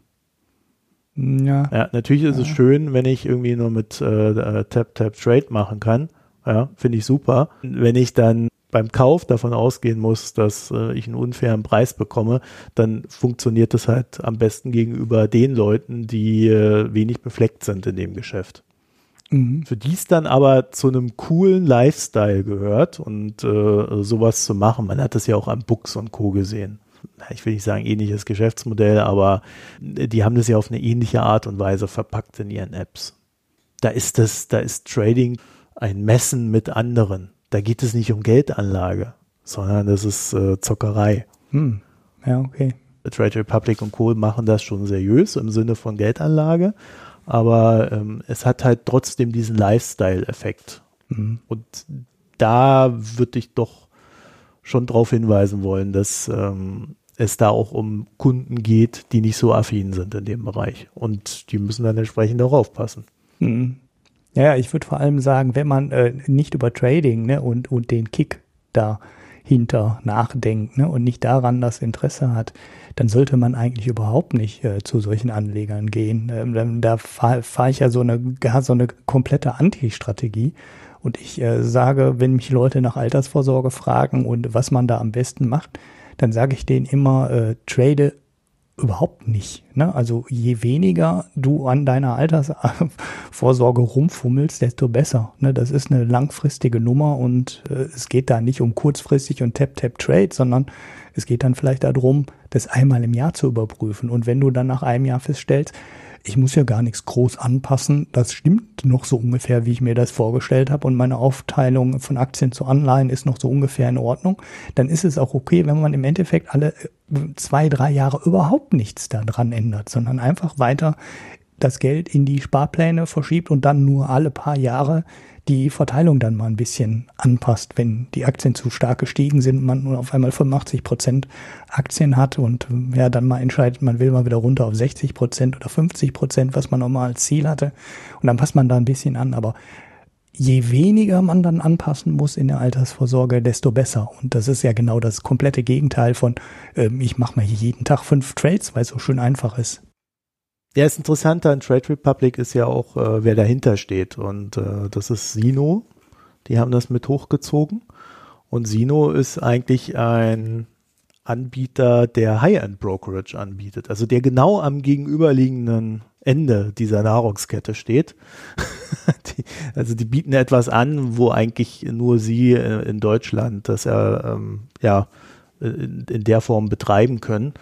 Ja. ja natürlich ist ja. es schön, wenn ich irgendwie nur mit äh, äh, Tap Tap Trade machen kann. Ja, finde ich super. Wenn ich dann beim Kauf davon ausgehen muss, dass äh, ich einen unfairen Preis bekomme, dann funktioniert das halt am besten gegenüber den Leuten, die äh, wenig befleckt sind in dem Geschäft. Mhm. Für die es dann aber zu einem coolen Lifestyle gehört und äh, sowas zu machen. Man hat das ja auch an Books und Co. gesehen. Ich will nicht sagen ähnliches Geschäftsmodell, aber die haben das ja auf eine ähnliche Art und Weise verpackt in ihren Apps. Da ist das, da ist Trading ein Messen mit anderen. Da geht es nicht um Geldanlage, sondern das ist äh, Zockerei. Hm. Ja, okay. Trade Republic und Co. machen das schon seriös im Sinne von Geldanlage aber ähm, es hat halt trotzdem diesen Lifestyle-Effekt. Mhm. Und da würde ich doch schon darauf hinweisen wollen, dass ähm, es da auch um Kunden geht, die nicht so affin sind in dem Bereich. Und die müssen dann entsprechend auch aufpassen. Mhm. Ja, ich würde vor allem sagen, wenn man äh, nicht über Trading ne, und, und den Kick da hinter nachdenkt ne, und nicht daran das Interesse hat, dann sollte man eigentlich überhaupt nicht äh, zu solchen Anlegern gehen. Ähm, da fahre fahr ich ja so eine, gar so eine komplette Anti-Strategie. Und ich äh, sage, wenn mich Leute nach Altersvorsorge fragen und was man da am besten macht, dann sage ich denen immer, äh, trade überhaupt nicht. Ne? Also je weniger du an deiner Altersvorsorge rumfummelst, desto besser. Ne? Das ist eine langfristige Nummer und äh, es geht da nicht um kurzfristig und Tap-Tap-Trade, sondern es geht dann vielleicht darum, das einmal im Jahr zu überprüfen. Und wenn du dann nach einem Jahr feststellst, ich muss ja gar nichts groß anpassen. Das stimmt noch so ungefähr, wie ich mir das vorgestellt habe. Und meine Aufteilung von Aktien zu Anleihen ist noch so ungefähr in Ordnung. Dann ist es auch okay, wenn man im Endeffekt alle äh, zwei, drei Jahre überhaupt nichts daran ändert, sondern einfach weiter das Geld in die Sparpläne verschiebt und dann nur alle paar Jahre die Verteilung dann mal ein bisschen anpasst, wenn die Aktien zu stark gestiegen sind, man nur auf einmal 85 Prozent Aktien hat und ja, dann mal entscheidet, man will mal wieder runter auf 60 Prozent oder 50 Prozent, was man nochmal als Ziel hatte. Und dann passt man da ein bisschen an. Aber je weniger man dann anpassen muss in der Altersvorsorge, desto besser. Und das ist ja genau das komplette Gegenteil von, ähm, ich mache mal hier jeden Tag fünf Trades, weil es so schön einfach ist. Ja, das Interessante an Trade Republic ist ja auch, äh, wer dahinter steht. Und äh, das ist Sino. Die haben das mit hochgezogen. Und Sino ist eigentlich ein Anbieter, der High-End Brokerage anbietet. Also der genau am gegenüberliegenden Ende dieser Nahrungskette steht. (laughs) die, also die bieten etwas an, wo eigentlich nur sie äh, in Deutschland das ja, ähm, ja in, in der Form betreiben können.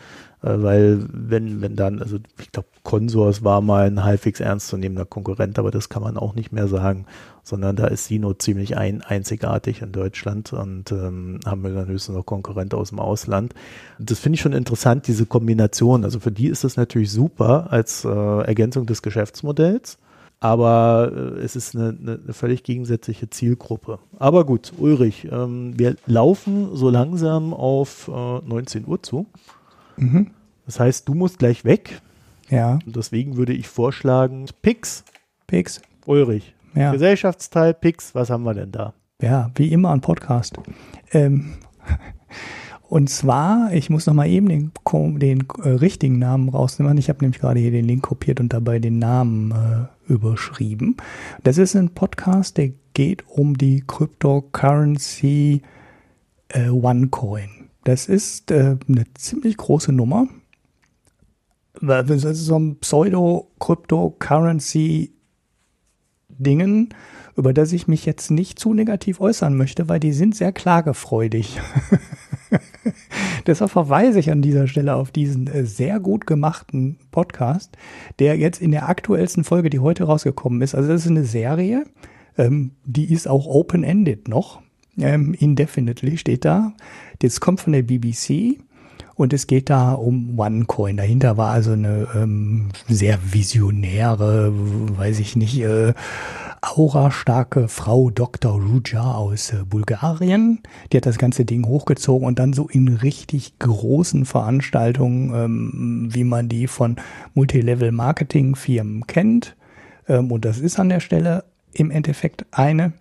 Äh, weil wenn, wenn dann, also ich glaube, Consors war mal ein halbwegs ernstzunehmender Konkurrent, aber das kann man auch nicht mehr sagen, sondern da ist Sino ziemlich ein, einzigartig in Deutschland und ähm, haben wir dann höchstens noch Konkurrent aus dem Ausland. Das finde ich schon interessant, diese Kombination. Also für die ist das natürlich super als äh, Ergänzung des Geschäftsmodells aber äh, es ist eine, eine, völlig gegensätzliche Zielgruppe. Aber gut, Ulrich, ähm, wir laufen so langsam auf äh, 19 Uhr zu. Mhm. Das heißt, du musst gleich weg. Ja. Und deswegen würde ich vorschlagen, Pix. Pix. Ulrich. Ja. Gesellschaftsteil Pix, was haben wir denn da? Ja, wie immer ein Podcast. Ähm, (laughs) und zwar, ich muss noch mal eben den, den äh, richtigen Namen rausnehmen. Ich habe nämlich gerade hier den Link kopiert und dabei den Namen äh, überschrieben. Das ist ein Podcast, der geht um die Cryptocurrency äh, OneCoin. Das ist äh, eine ziemlich große Nummer. Das ist so ein Pseudo-Cryptocurrency-Dingen, über das ich mich jetzt nicht zu negativ äußern möchte, weil die sind sehr klagefreudig. (laughs) Deshalb verweise ich an dieser Stelle auf diesen äh, sehr gut gemachten Podcast, der jetzt in der aktuellsten Folge, die heute rausgekommen ist, also das ist eine Serie, ähm, die ist auch open-ended noch. Ähm, indefinitely steht da. Das kommt von der BBC und es geht da um OneCoin. Dahinter war also eine ähm, sehr visionäre, weiß ich nicht, äh, aura-starke Frau Dr. Ruja aus äh, Bulgarien. Die hat das ganze Ding hochgezogen und dann so in richtig großen Veranstaltungen, ähm, wie man die von Multilevel-Marketing-Firmen kennt. Ähm, und das ist an der Stelle im Endeffekt eine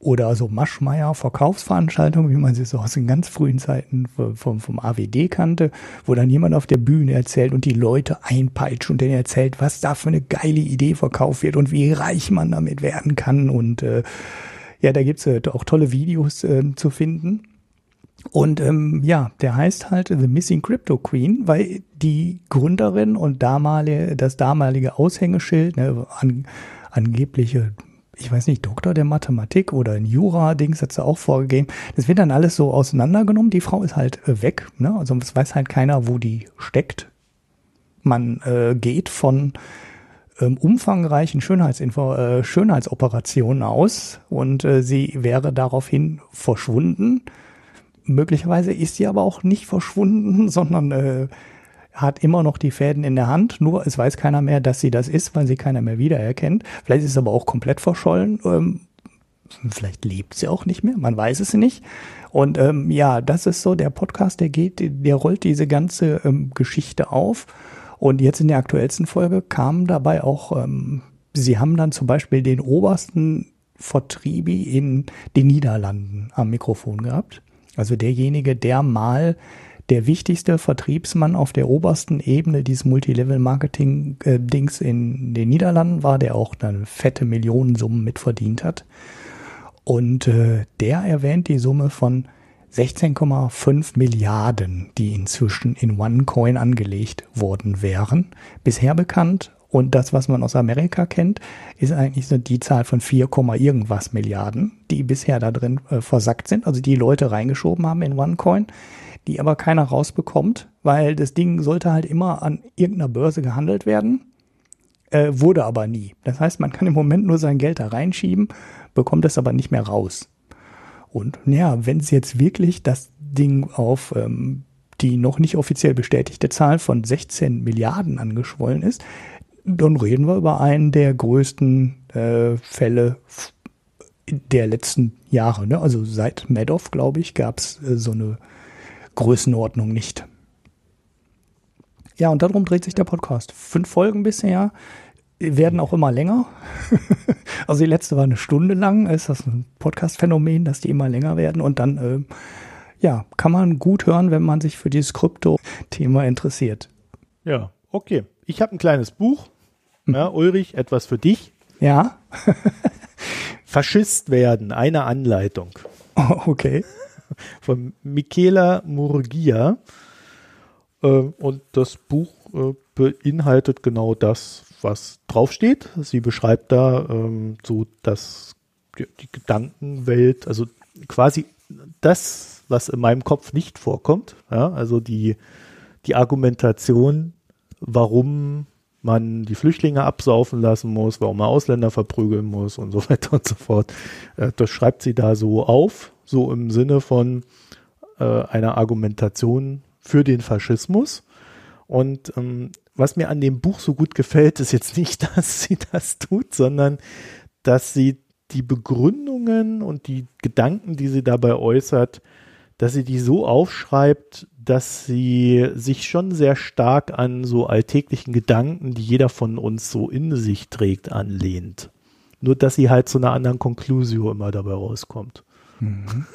oder so Maschmeier Verkaufsveranstaltungen, wie man sie so aus den ganz frühen Zeiten vom, vom AWD kannte, wo dann jemand auf der Bühne erzählt und die Leute einpeitscht und denen erzählt, was da für eine geile Idee verkauft wird und wie reich man damit werden kann. Und äh, ja, da gibt's äh, auch tolle Videos äh, zu finden. Und ähm, ja, der heißt halt The Missing Crypto Queen, weil die Gründerin und damalige, das damalige Aushängeschild, ne, an, angebliche ich weiß nicht, Doktor der Mathematik oder ein Jura-Dings hat sie auch vorgegeben. Das wird dann alles so auseinandergenommen. Die Frau ist halt äh, weg. Ne? Also es weiß halt keiner, wo die steckt. Man äh, geht von ähm, umfangreichen Schönheitsinfo äh, Schönheitsoperationen aus und äh, sie wäre daraufhin verschwunden. Möglicherweise ist sie aber auch nicht verschwunden, (laughs) sondern äh, hat immer noch die Fäden in der Hand, nur es weiß keiner mehr, dass sie das ist, weil sie keiner mehr wiedererkennt. Vielleicht ist es aber auch komplett verschollen. Ähm, vielleicht lebt sie auch nicht mehr, man weiß es nicht. Und ähm, ja, das ist so der Podcast, der geht, der rollt diese ganze ähm, Geschichte auf. Und jetzt in der aktuellsten Folge kam dabei auch, ähm, sie haben dann zum Beispiel den obersten Vertriebi in den Niederlanden am Mikrofon gehabt. Also derjenige, der mal der wichtigste Vertriebsmann auf der obersten Ebene dieses Multilevel-Marketing-Dings in den Niederlanden war, der auch eine fette Millionensummen mitverdient hat. Und äh, der erwähnt die Summe von 16,5 Milliarden, die inzwischen in OneCoin angelegt worden wären. Bisher bekannt. Und das, was man aus Amerika kennt, ist eigentlich so die Zahl von 4, irgendwas Milliarden, die bisher da drin äh, versackt sind. Also die Leute reingeschoben haben in OneCoin, die aber keiner rausbekommt, weil das Ding sollte halt immer an irgendeiner Börse gehandelt werden. Äh, wurde aber nie. Das heißt, man kann im Moment nur sein Geld da reinschieben, bekommt es aber nicht mehr raus. Und ja, wenn es jetzt wirklich das Ding auf ähm, die noch nicht offiziell bestätigte Zahl von 16 Milliarden angeschwollen ist, dann reden wir über einen der größten äh, Fälle der letzten Jahre. Ne? Also seit Madoff, glaube ich, gab es äh, so eine Größenordnung nicht. Ja, und darum dreht sich der Podcast. Fünf Folgen bisher werden auch immer länger. (laughs) also die letzte war eine Stunde lang. Ist das ein Podcast-Phänomen, dass die immer länger werden und dann äh, ja, kann man gut hören, wenn man sich für dieses Krypto-Thema interessiert. Ja, okay. Ich habe ein kleines Buch. Hm. Ja, Ulrich, etwas für dich. Ja. (laughs) Faschist werden, eine Anleitung. Oh, (laughs) okay. (laughs) Von Michela Murgia. Äh, und das Buch äh, beinhaltet genau das, was draufsteht. Sie beschreibt da ähm, so dass die, die Gedankenwelt, also quasi das, was in meinem Kopf nicht vorkommt. Ja, also die, die Argumentation, warum man die Flüchtlinge absaufen lassen muss, warum man Ausländer verprügeln muss und so (laughs) weiter und so fort. Äh, das schreibt sie da so auf, so im Sinne von äh, einer Argumentation für den Faschismus. Und ähm, was mir an dem Buch so gut gefällt, ist jetzt nicht, (laughs) dass sie das tut, sondern dass sie die Begründungen und die Gedanken, die sie dabei äußert, dass sie die so aufschreibt, dass sie sich schon sehr stark an so alltäglichen Gedanken, die jeder von uns so in sich trägt, anlehnt. Nur, dass sie halt zu einer anderen Conclusio immer dabei rauskommt. (laughs)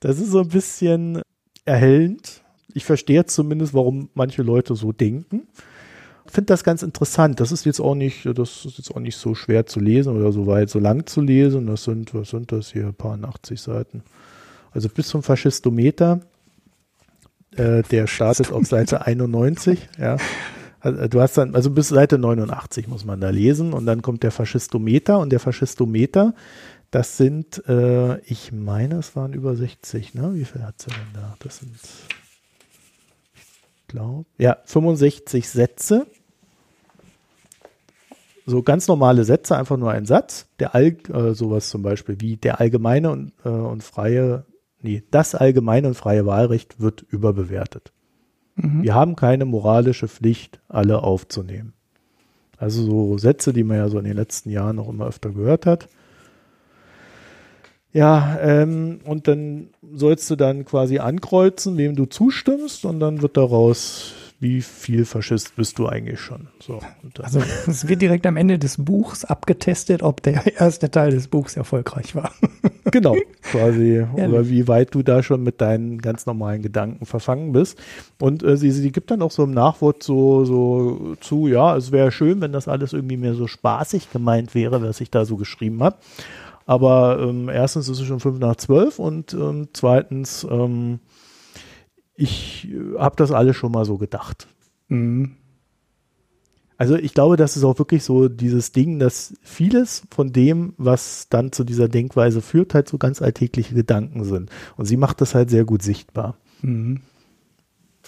Das ist so ein bisschen erhellend. Ich verstehe zumindest, warum manche Leute so denken finde das ganz interessant. Das ist jetzt auch nicht, das ist jetzt auch nicht so schwer zu lesen oder so weit, so lang zu lesen. Das sind, was sind das hier? Ein paar 80 Seiten. Also bis zum Faschistometer. Äh, der startet auf Seite 91, ja. Also, du hast dann, also bis Seite 89 muss man da lesen und dann kommt der Faschistometer und der Faschistometer, das sind, äh, ich meine, es waren über 60, ne? Wie viel hat sie denn da? Das sind glaube, ja, 65 Sätze. So ganz normale Sätze, einfach nur ein Satz. Der All, äh, sowas zum Beispiel wie der allgemeine und, äh, und freie, nee, das allgemeine und freie Wahlrecht wird überbewertet. Mhm. Wir haben keine moralische Pflicht, alle aufzunehmen. Also so Sätze, die man ja so in den letzten Jahren noch immer öfter gehört hat. Ja, ähm, und dann sollst du dann quasi ankreuzen, wem du zustimmst, und dann wird daraus, wie viel Faschist bist du eigentlich schon. So, also es wird direkt am Ende des Buchs abgetestet, ob der (laughs) erste Teil des Buchs erfolgreich war. (laughs) Genau, quasi. (laughs) oder wie weit du da schon mit deinen ganz normalen Gedanken verfangen bist. Und äh, sie, sie gibt dann auch so im Nachwort so, so zu, ja, es wäre schön, wenn das alles irgendwie mehr so spaßig gemeint wäre, was ich da so geschrieben habe. Aber ähm, erstens ist es schon fünf nach zwölf und ähm, zweitens, ähm, ich äh, habe das alles schon mal so gedacht. Mhm. Also ich glaube, das ist auch wirklich so dieses Ding, dass vieles von dem, was dann zu dieser Denkweise führt, halt so ganz alltägliche Gedanken sind. Und sie macht das halt sehr gut sichtbar. Mhm.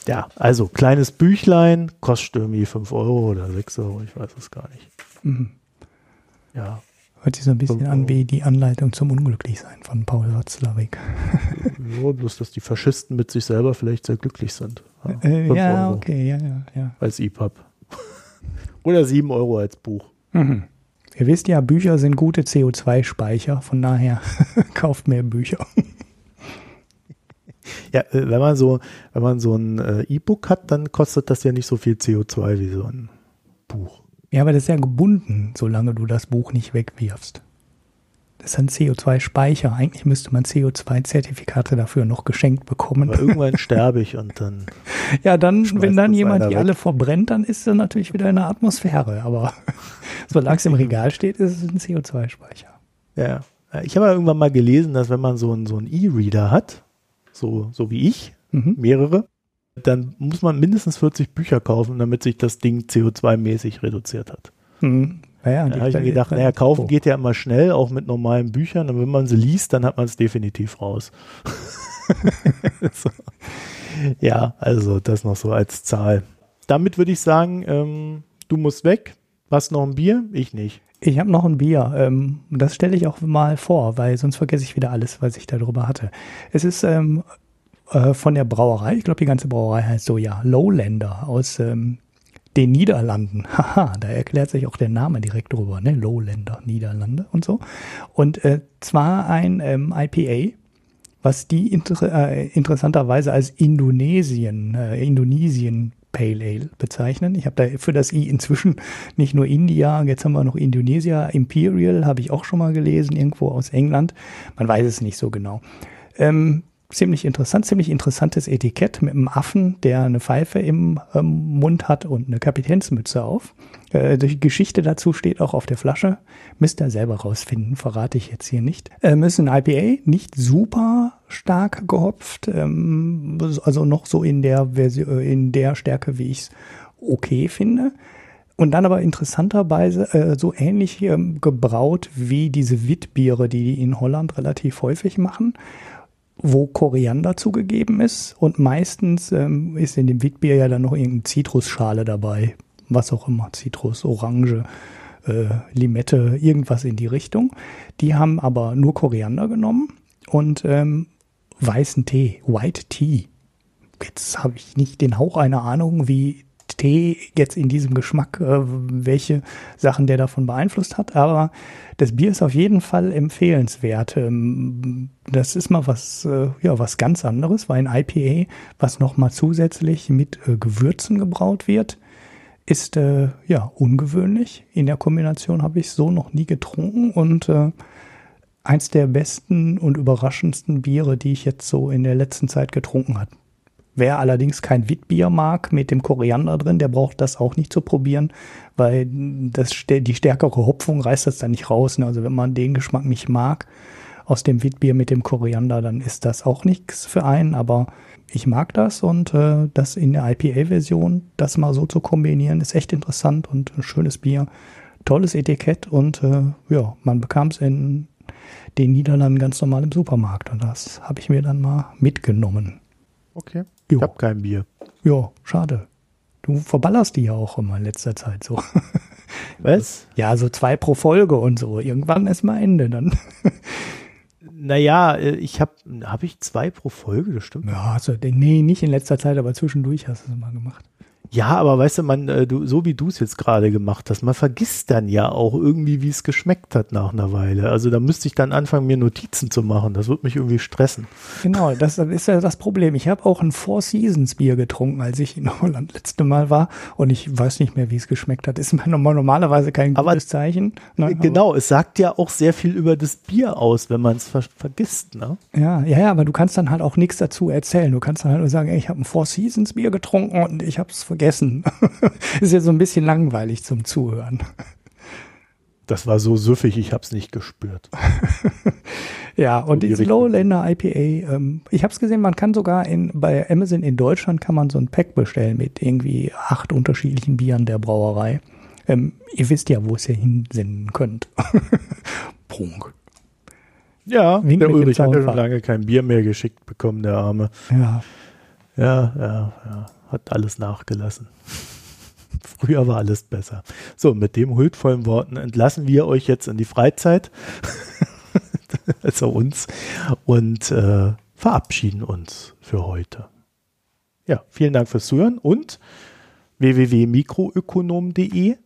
Ja, also kleines Büchlein, kostet irgendwie 5 Euro oder 6 Euro, ich weiß es gar nicht. Mhm. Ja. Hört sich so ein bisschen an wie die Anleitung zum Unglücklichsein von Paul Watzlawick. (laughs) ja, bloß, dass die Faschisten mit sich selber vielleicht sehr glücklich sind. Ja, äh, ja okay, ja, ja, ja. Als EPUB. (laughs) Oder 7 Euro als Buch. Mhm. Ihr wisst ja, Bücher sind gute CO2-Speicher, von daher (laughs) kauft mehr Bücher. Ja, äh, wenn man so, wenn man so ein äh, E-Book hat, dann kostet das ja nicht so viel CO2 wie so ein Buch. Ja, aber das ist ja gebunden, solange du das Buch nicht wegwirfst. Das ist ein CO2-Speicher. Eigentlich müsste man CO2-Zertifikate dafür noch geschenkt bekommen. Aber irgendwann sterbe ich und dann. (laughs) ja, dann, wenn dann jemand die alle verbrennt, dann ist er natürlich wieder in der Atmosphäre. Aber (laughs) solange es im Regal steht, ist es ein CO2-Speicher. Ja. Ich habe irgendwann mal gelesen, dass wenn man so einen so E-Reader hat, so, so wie ich, mhm. mehrere, dann muss man mindestens 40 Bücher kaufen, damit sich das Ding CO2-mäßig reduziert hat. Mhm. Ja, da habe ich mir gedacht, naja, kaufen oh. geht ja immer schnell, auch mit normalen Büchern. Und wenn man sie liest, dann hat man es definitiv raus. (laughs) so. Ja, also das noch so als Zahl. Damit würde ich sagen, ähm, du musst weg. Was noch ein Bier? Ich nicht. Ich habe noch ein Bier. Ähm, das stelle ich auch mal vor, weil sonst vergesse ich wieder alles, was ich darüber hatte. Es ist ähm, äh, von der Brauerei, ich glaube, die ganze Brauerei heißt so, ja, Lowlander aus ähm, den Niederlanden. (laughs) Haha, da erklärt sich auch der Name direkt drüber, ne? Lowländer, Niederlande und so. Und äh, zwar ein ähm, IPA, was die inter äh, interessanterweise als Indonesien, äh, Indonesien Pale Ale bezeichnen. Ich habe da für das I inzwischen nicht nur India, jetzt haben wir noch Indonesia, Imperial habe ich auch schon mal gelesen, irgendwo aus England. Man weiß es nicht so genau. Ähm, ziemlich interessant, ziemlich interessantes Etikett mit einem Affen, der eine Pfeife im ähm, Mund hat und eine Kapitänsmütze auf. Äh, die Geschichte dazu steht auch auf der Flasche. Müsst ihr selber rausfinden, verrate ich jetzt hier nicht. Ähm, ist ein IPA, nicht super stark gehopft, ähm, also noch so in der Version, äh, in der Stärke, wie ich es okay finde. Und dann aber interessanterweise äh, so ähnlich ähm, gebraut wie diese Witbiere, die die in Holland relativ häufig machen wo Koriander zugegeben ist und meistens ähm, ist in dem Witbier ja dann noch irgendeine Zitrusschale dabei, was auch immer, Zitrus, Orange, äh, Limette, irgendwas in die Richtung. Die haben aber nur Koriander genommen und ähm, weißen Tee, White Tea. Jetzt habe ich nicht den Hauch einer Ahnung, wie Tee jetzt in diesem Geschmack, äh, welche Sachen der davon beeinflusst hat, aber das Bier ist auf jeden Fall empfehlenswert. Ähm, das ist mal was, äh, ja, was ganz anderes, weil ein IPA, was nochmal zusätzlich mit äh, Gewürzen gebraut wird, ist ja ungewöhnlich. In der Kombination habe ich so noch nie getrunken und eins der besten und überraschendsten Biere, die ich jetzt so in der letzten Zeit getrunken habe. Wer allerdings kein Witbier mag mit dem Koriander drin, der braucht das auch nicht zu probieren, weil das, die stärkere Hopfung reißt das dann nicht raus. Ne? Also wenn man den Geschmack nicht mag aus dem Witbier mit dem Koriander, dann ist das auch nichts für einen. Aber ich mag das und äh, das in der IPA-Version, das mal so zu kombinieren, ist echt interessant und ein schönes Bier. Tolles Etikett und äh, ja, man bekam es in den Niederlanden ganz normal im Supermarkt und das habe ich mir dann mal mitgenommen. Okay. Jo. Ich habe kein Bier. Ja, schade. Du verballerst die ja auch immer in letzter Zeit so. (laughs) Was? Ja, so zwei pro Folge und so. Irgendwann ist mal Ende dann. (laughs) Naja, äh, ich habe, habe ich zwei pro Folge, das stimmt. Ja, also, nee, nicht in letzter Zeit, aber zwischendurch hast du es mal gemacht. Ja, aber weißt du, man, äh, du, so wie du es jetzt gerade gemacht hast, man vergisst dann ja auch irgendwie, wie es geschmeckt hat nach einer Weile. Also da müsste ich dann anfangen, mir Notizen zu machen. Das wird mich irgendwie stressen. Genau, das ist ja das Problem. Ich habe auch ein Four Seasons Bier getrunken, als ich in Holland letzte Mal war und ich weiß nicht mehr, wie es geschmeckt hat. Ist normalerweise kein gutes aber, Zeichen. Ne? Genau, es sagt ja auch sehr viel über das Bier aus, wenn man es ver vergisst. Ne? Ja, ja, ja, aber du kannst dann halt auch nichts dazu erzählen. Du kannst dann halt nur sagen, ey, ich habe ein Four Seasons Bier getrunken und ich habe es vergessen vergessen. (laughs) ist ja so ein bisschen langweilig zum Zuhören. Das war so süffig, ich habe es nicht gespürt. (laughs) ja, und so die Lowlander IPA, ähm, ich habe es gesehen, man kann sogar in, bei Amazon in Deutschland kann man so ein Pack bestellen mit irgendwie acht unterschiedlichen Bieren der Brauerei. Ähm, ihr wisst ja, wo es ihr hinsenden könnt. (laughs) Prunk. Ja, Wink der Ulrich hat ja schon lange kein Bier mehr geschickt bekommen, der Arme. Ja. Ja, ja, ja hat alles nachgelassen. (laughs) Früher war alles besser. So, mit dem huldvollen Worten entlassen wir euch jetzt in die Freizeit, (laughs) also uns, und äh, verabschieden uns für heute. Ja, vielen Dank fürs Zuhören und www.mikroökonom.de.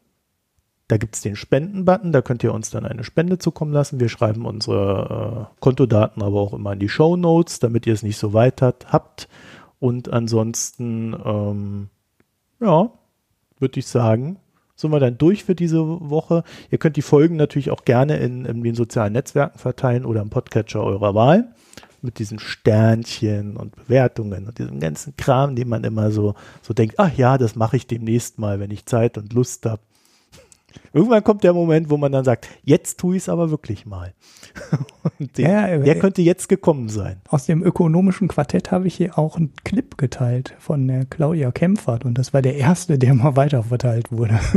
Da gibt es den Spenden-Button, da könnt ihr uns dann eine Spende zukommen lassen. Wir schreiben unsere äh, Kontodaten aber auch immer in die Show Notes, damit ihr es nicht so weit hat, habt. Und ansonsten, ähm, ja, würde ich sagen, sind wir dann durch für diese Woche. Ihr könnt die Folgen natürlich auch gerne in, in den sozialen Netzwerken verteilen oder im Podcatcher eurer Wahl mit diesen Sternchen und Bewertungen und diesem ganzen Kram, den man immer so, so denkt, ach ja, das mache ich demnächst mal, wenn ich Zeit und Lust habe. Irgendwann kommt der Moment, wo man dann sagt, jetzt tue ich es aber wirklich mal. (laughs) Und den, ja, der könnte jetzt gekommen sein. Aus dem ökonomischen Quartett habe ich hier auch einen Clip geteilt von der Claudia Kempfert und das war der erste, der mal weiterverteilt wurde. (laughs)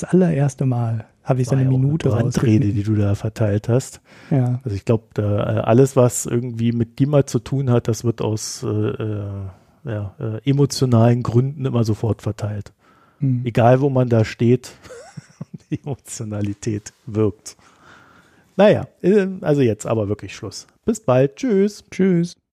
Das allererste Mal habe ich so eine Minute eine Brandrede, die du da verteilt hast. Ja. Also ich glaube, äh, alles, was irgendwie mit GIMA zu tun hat, das wird aus äh, äh, ja, äh, emotionalen Gründen immer sofort verteilt. Hm. Egal, wo man da steht, (laughs) die Emotionalität wirkt. Naja, äh, also jetzt aber wirklich Schluss. Bis bald. Tschüss. Tschüss.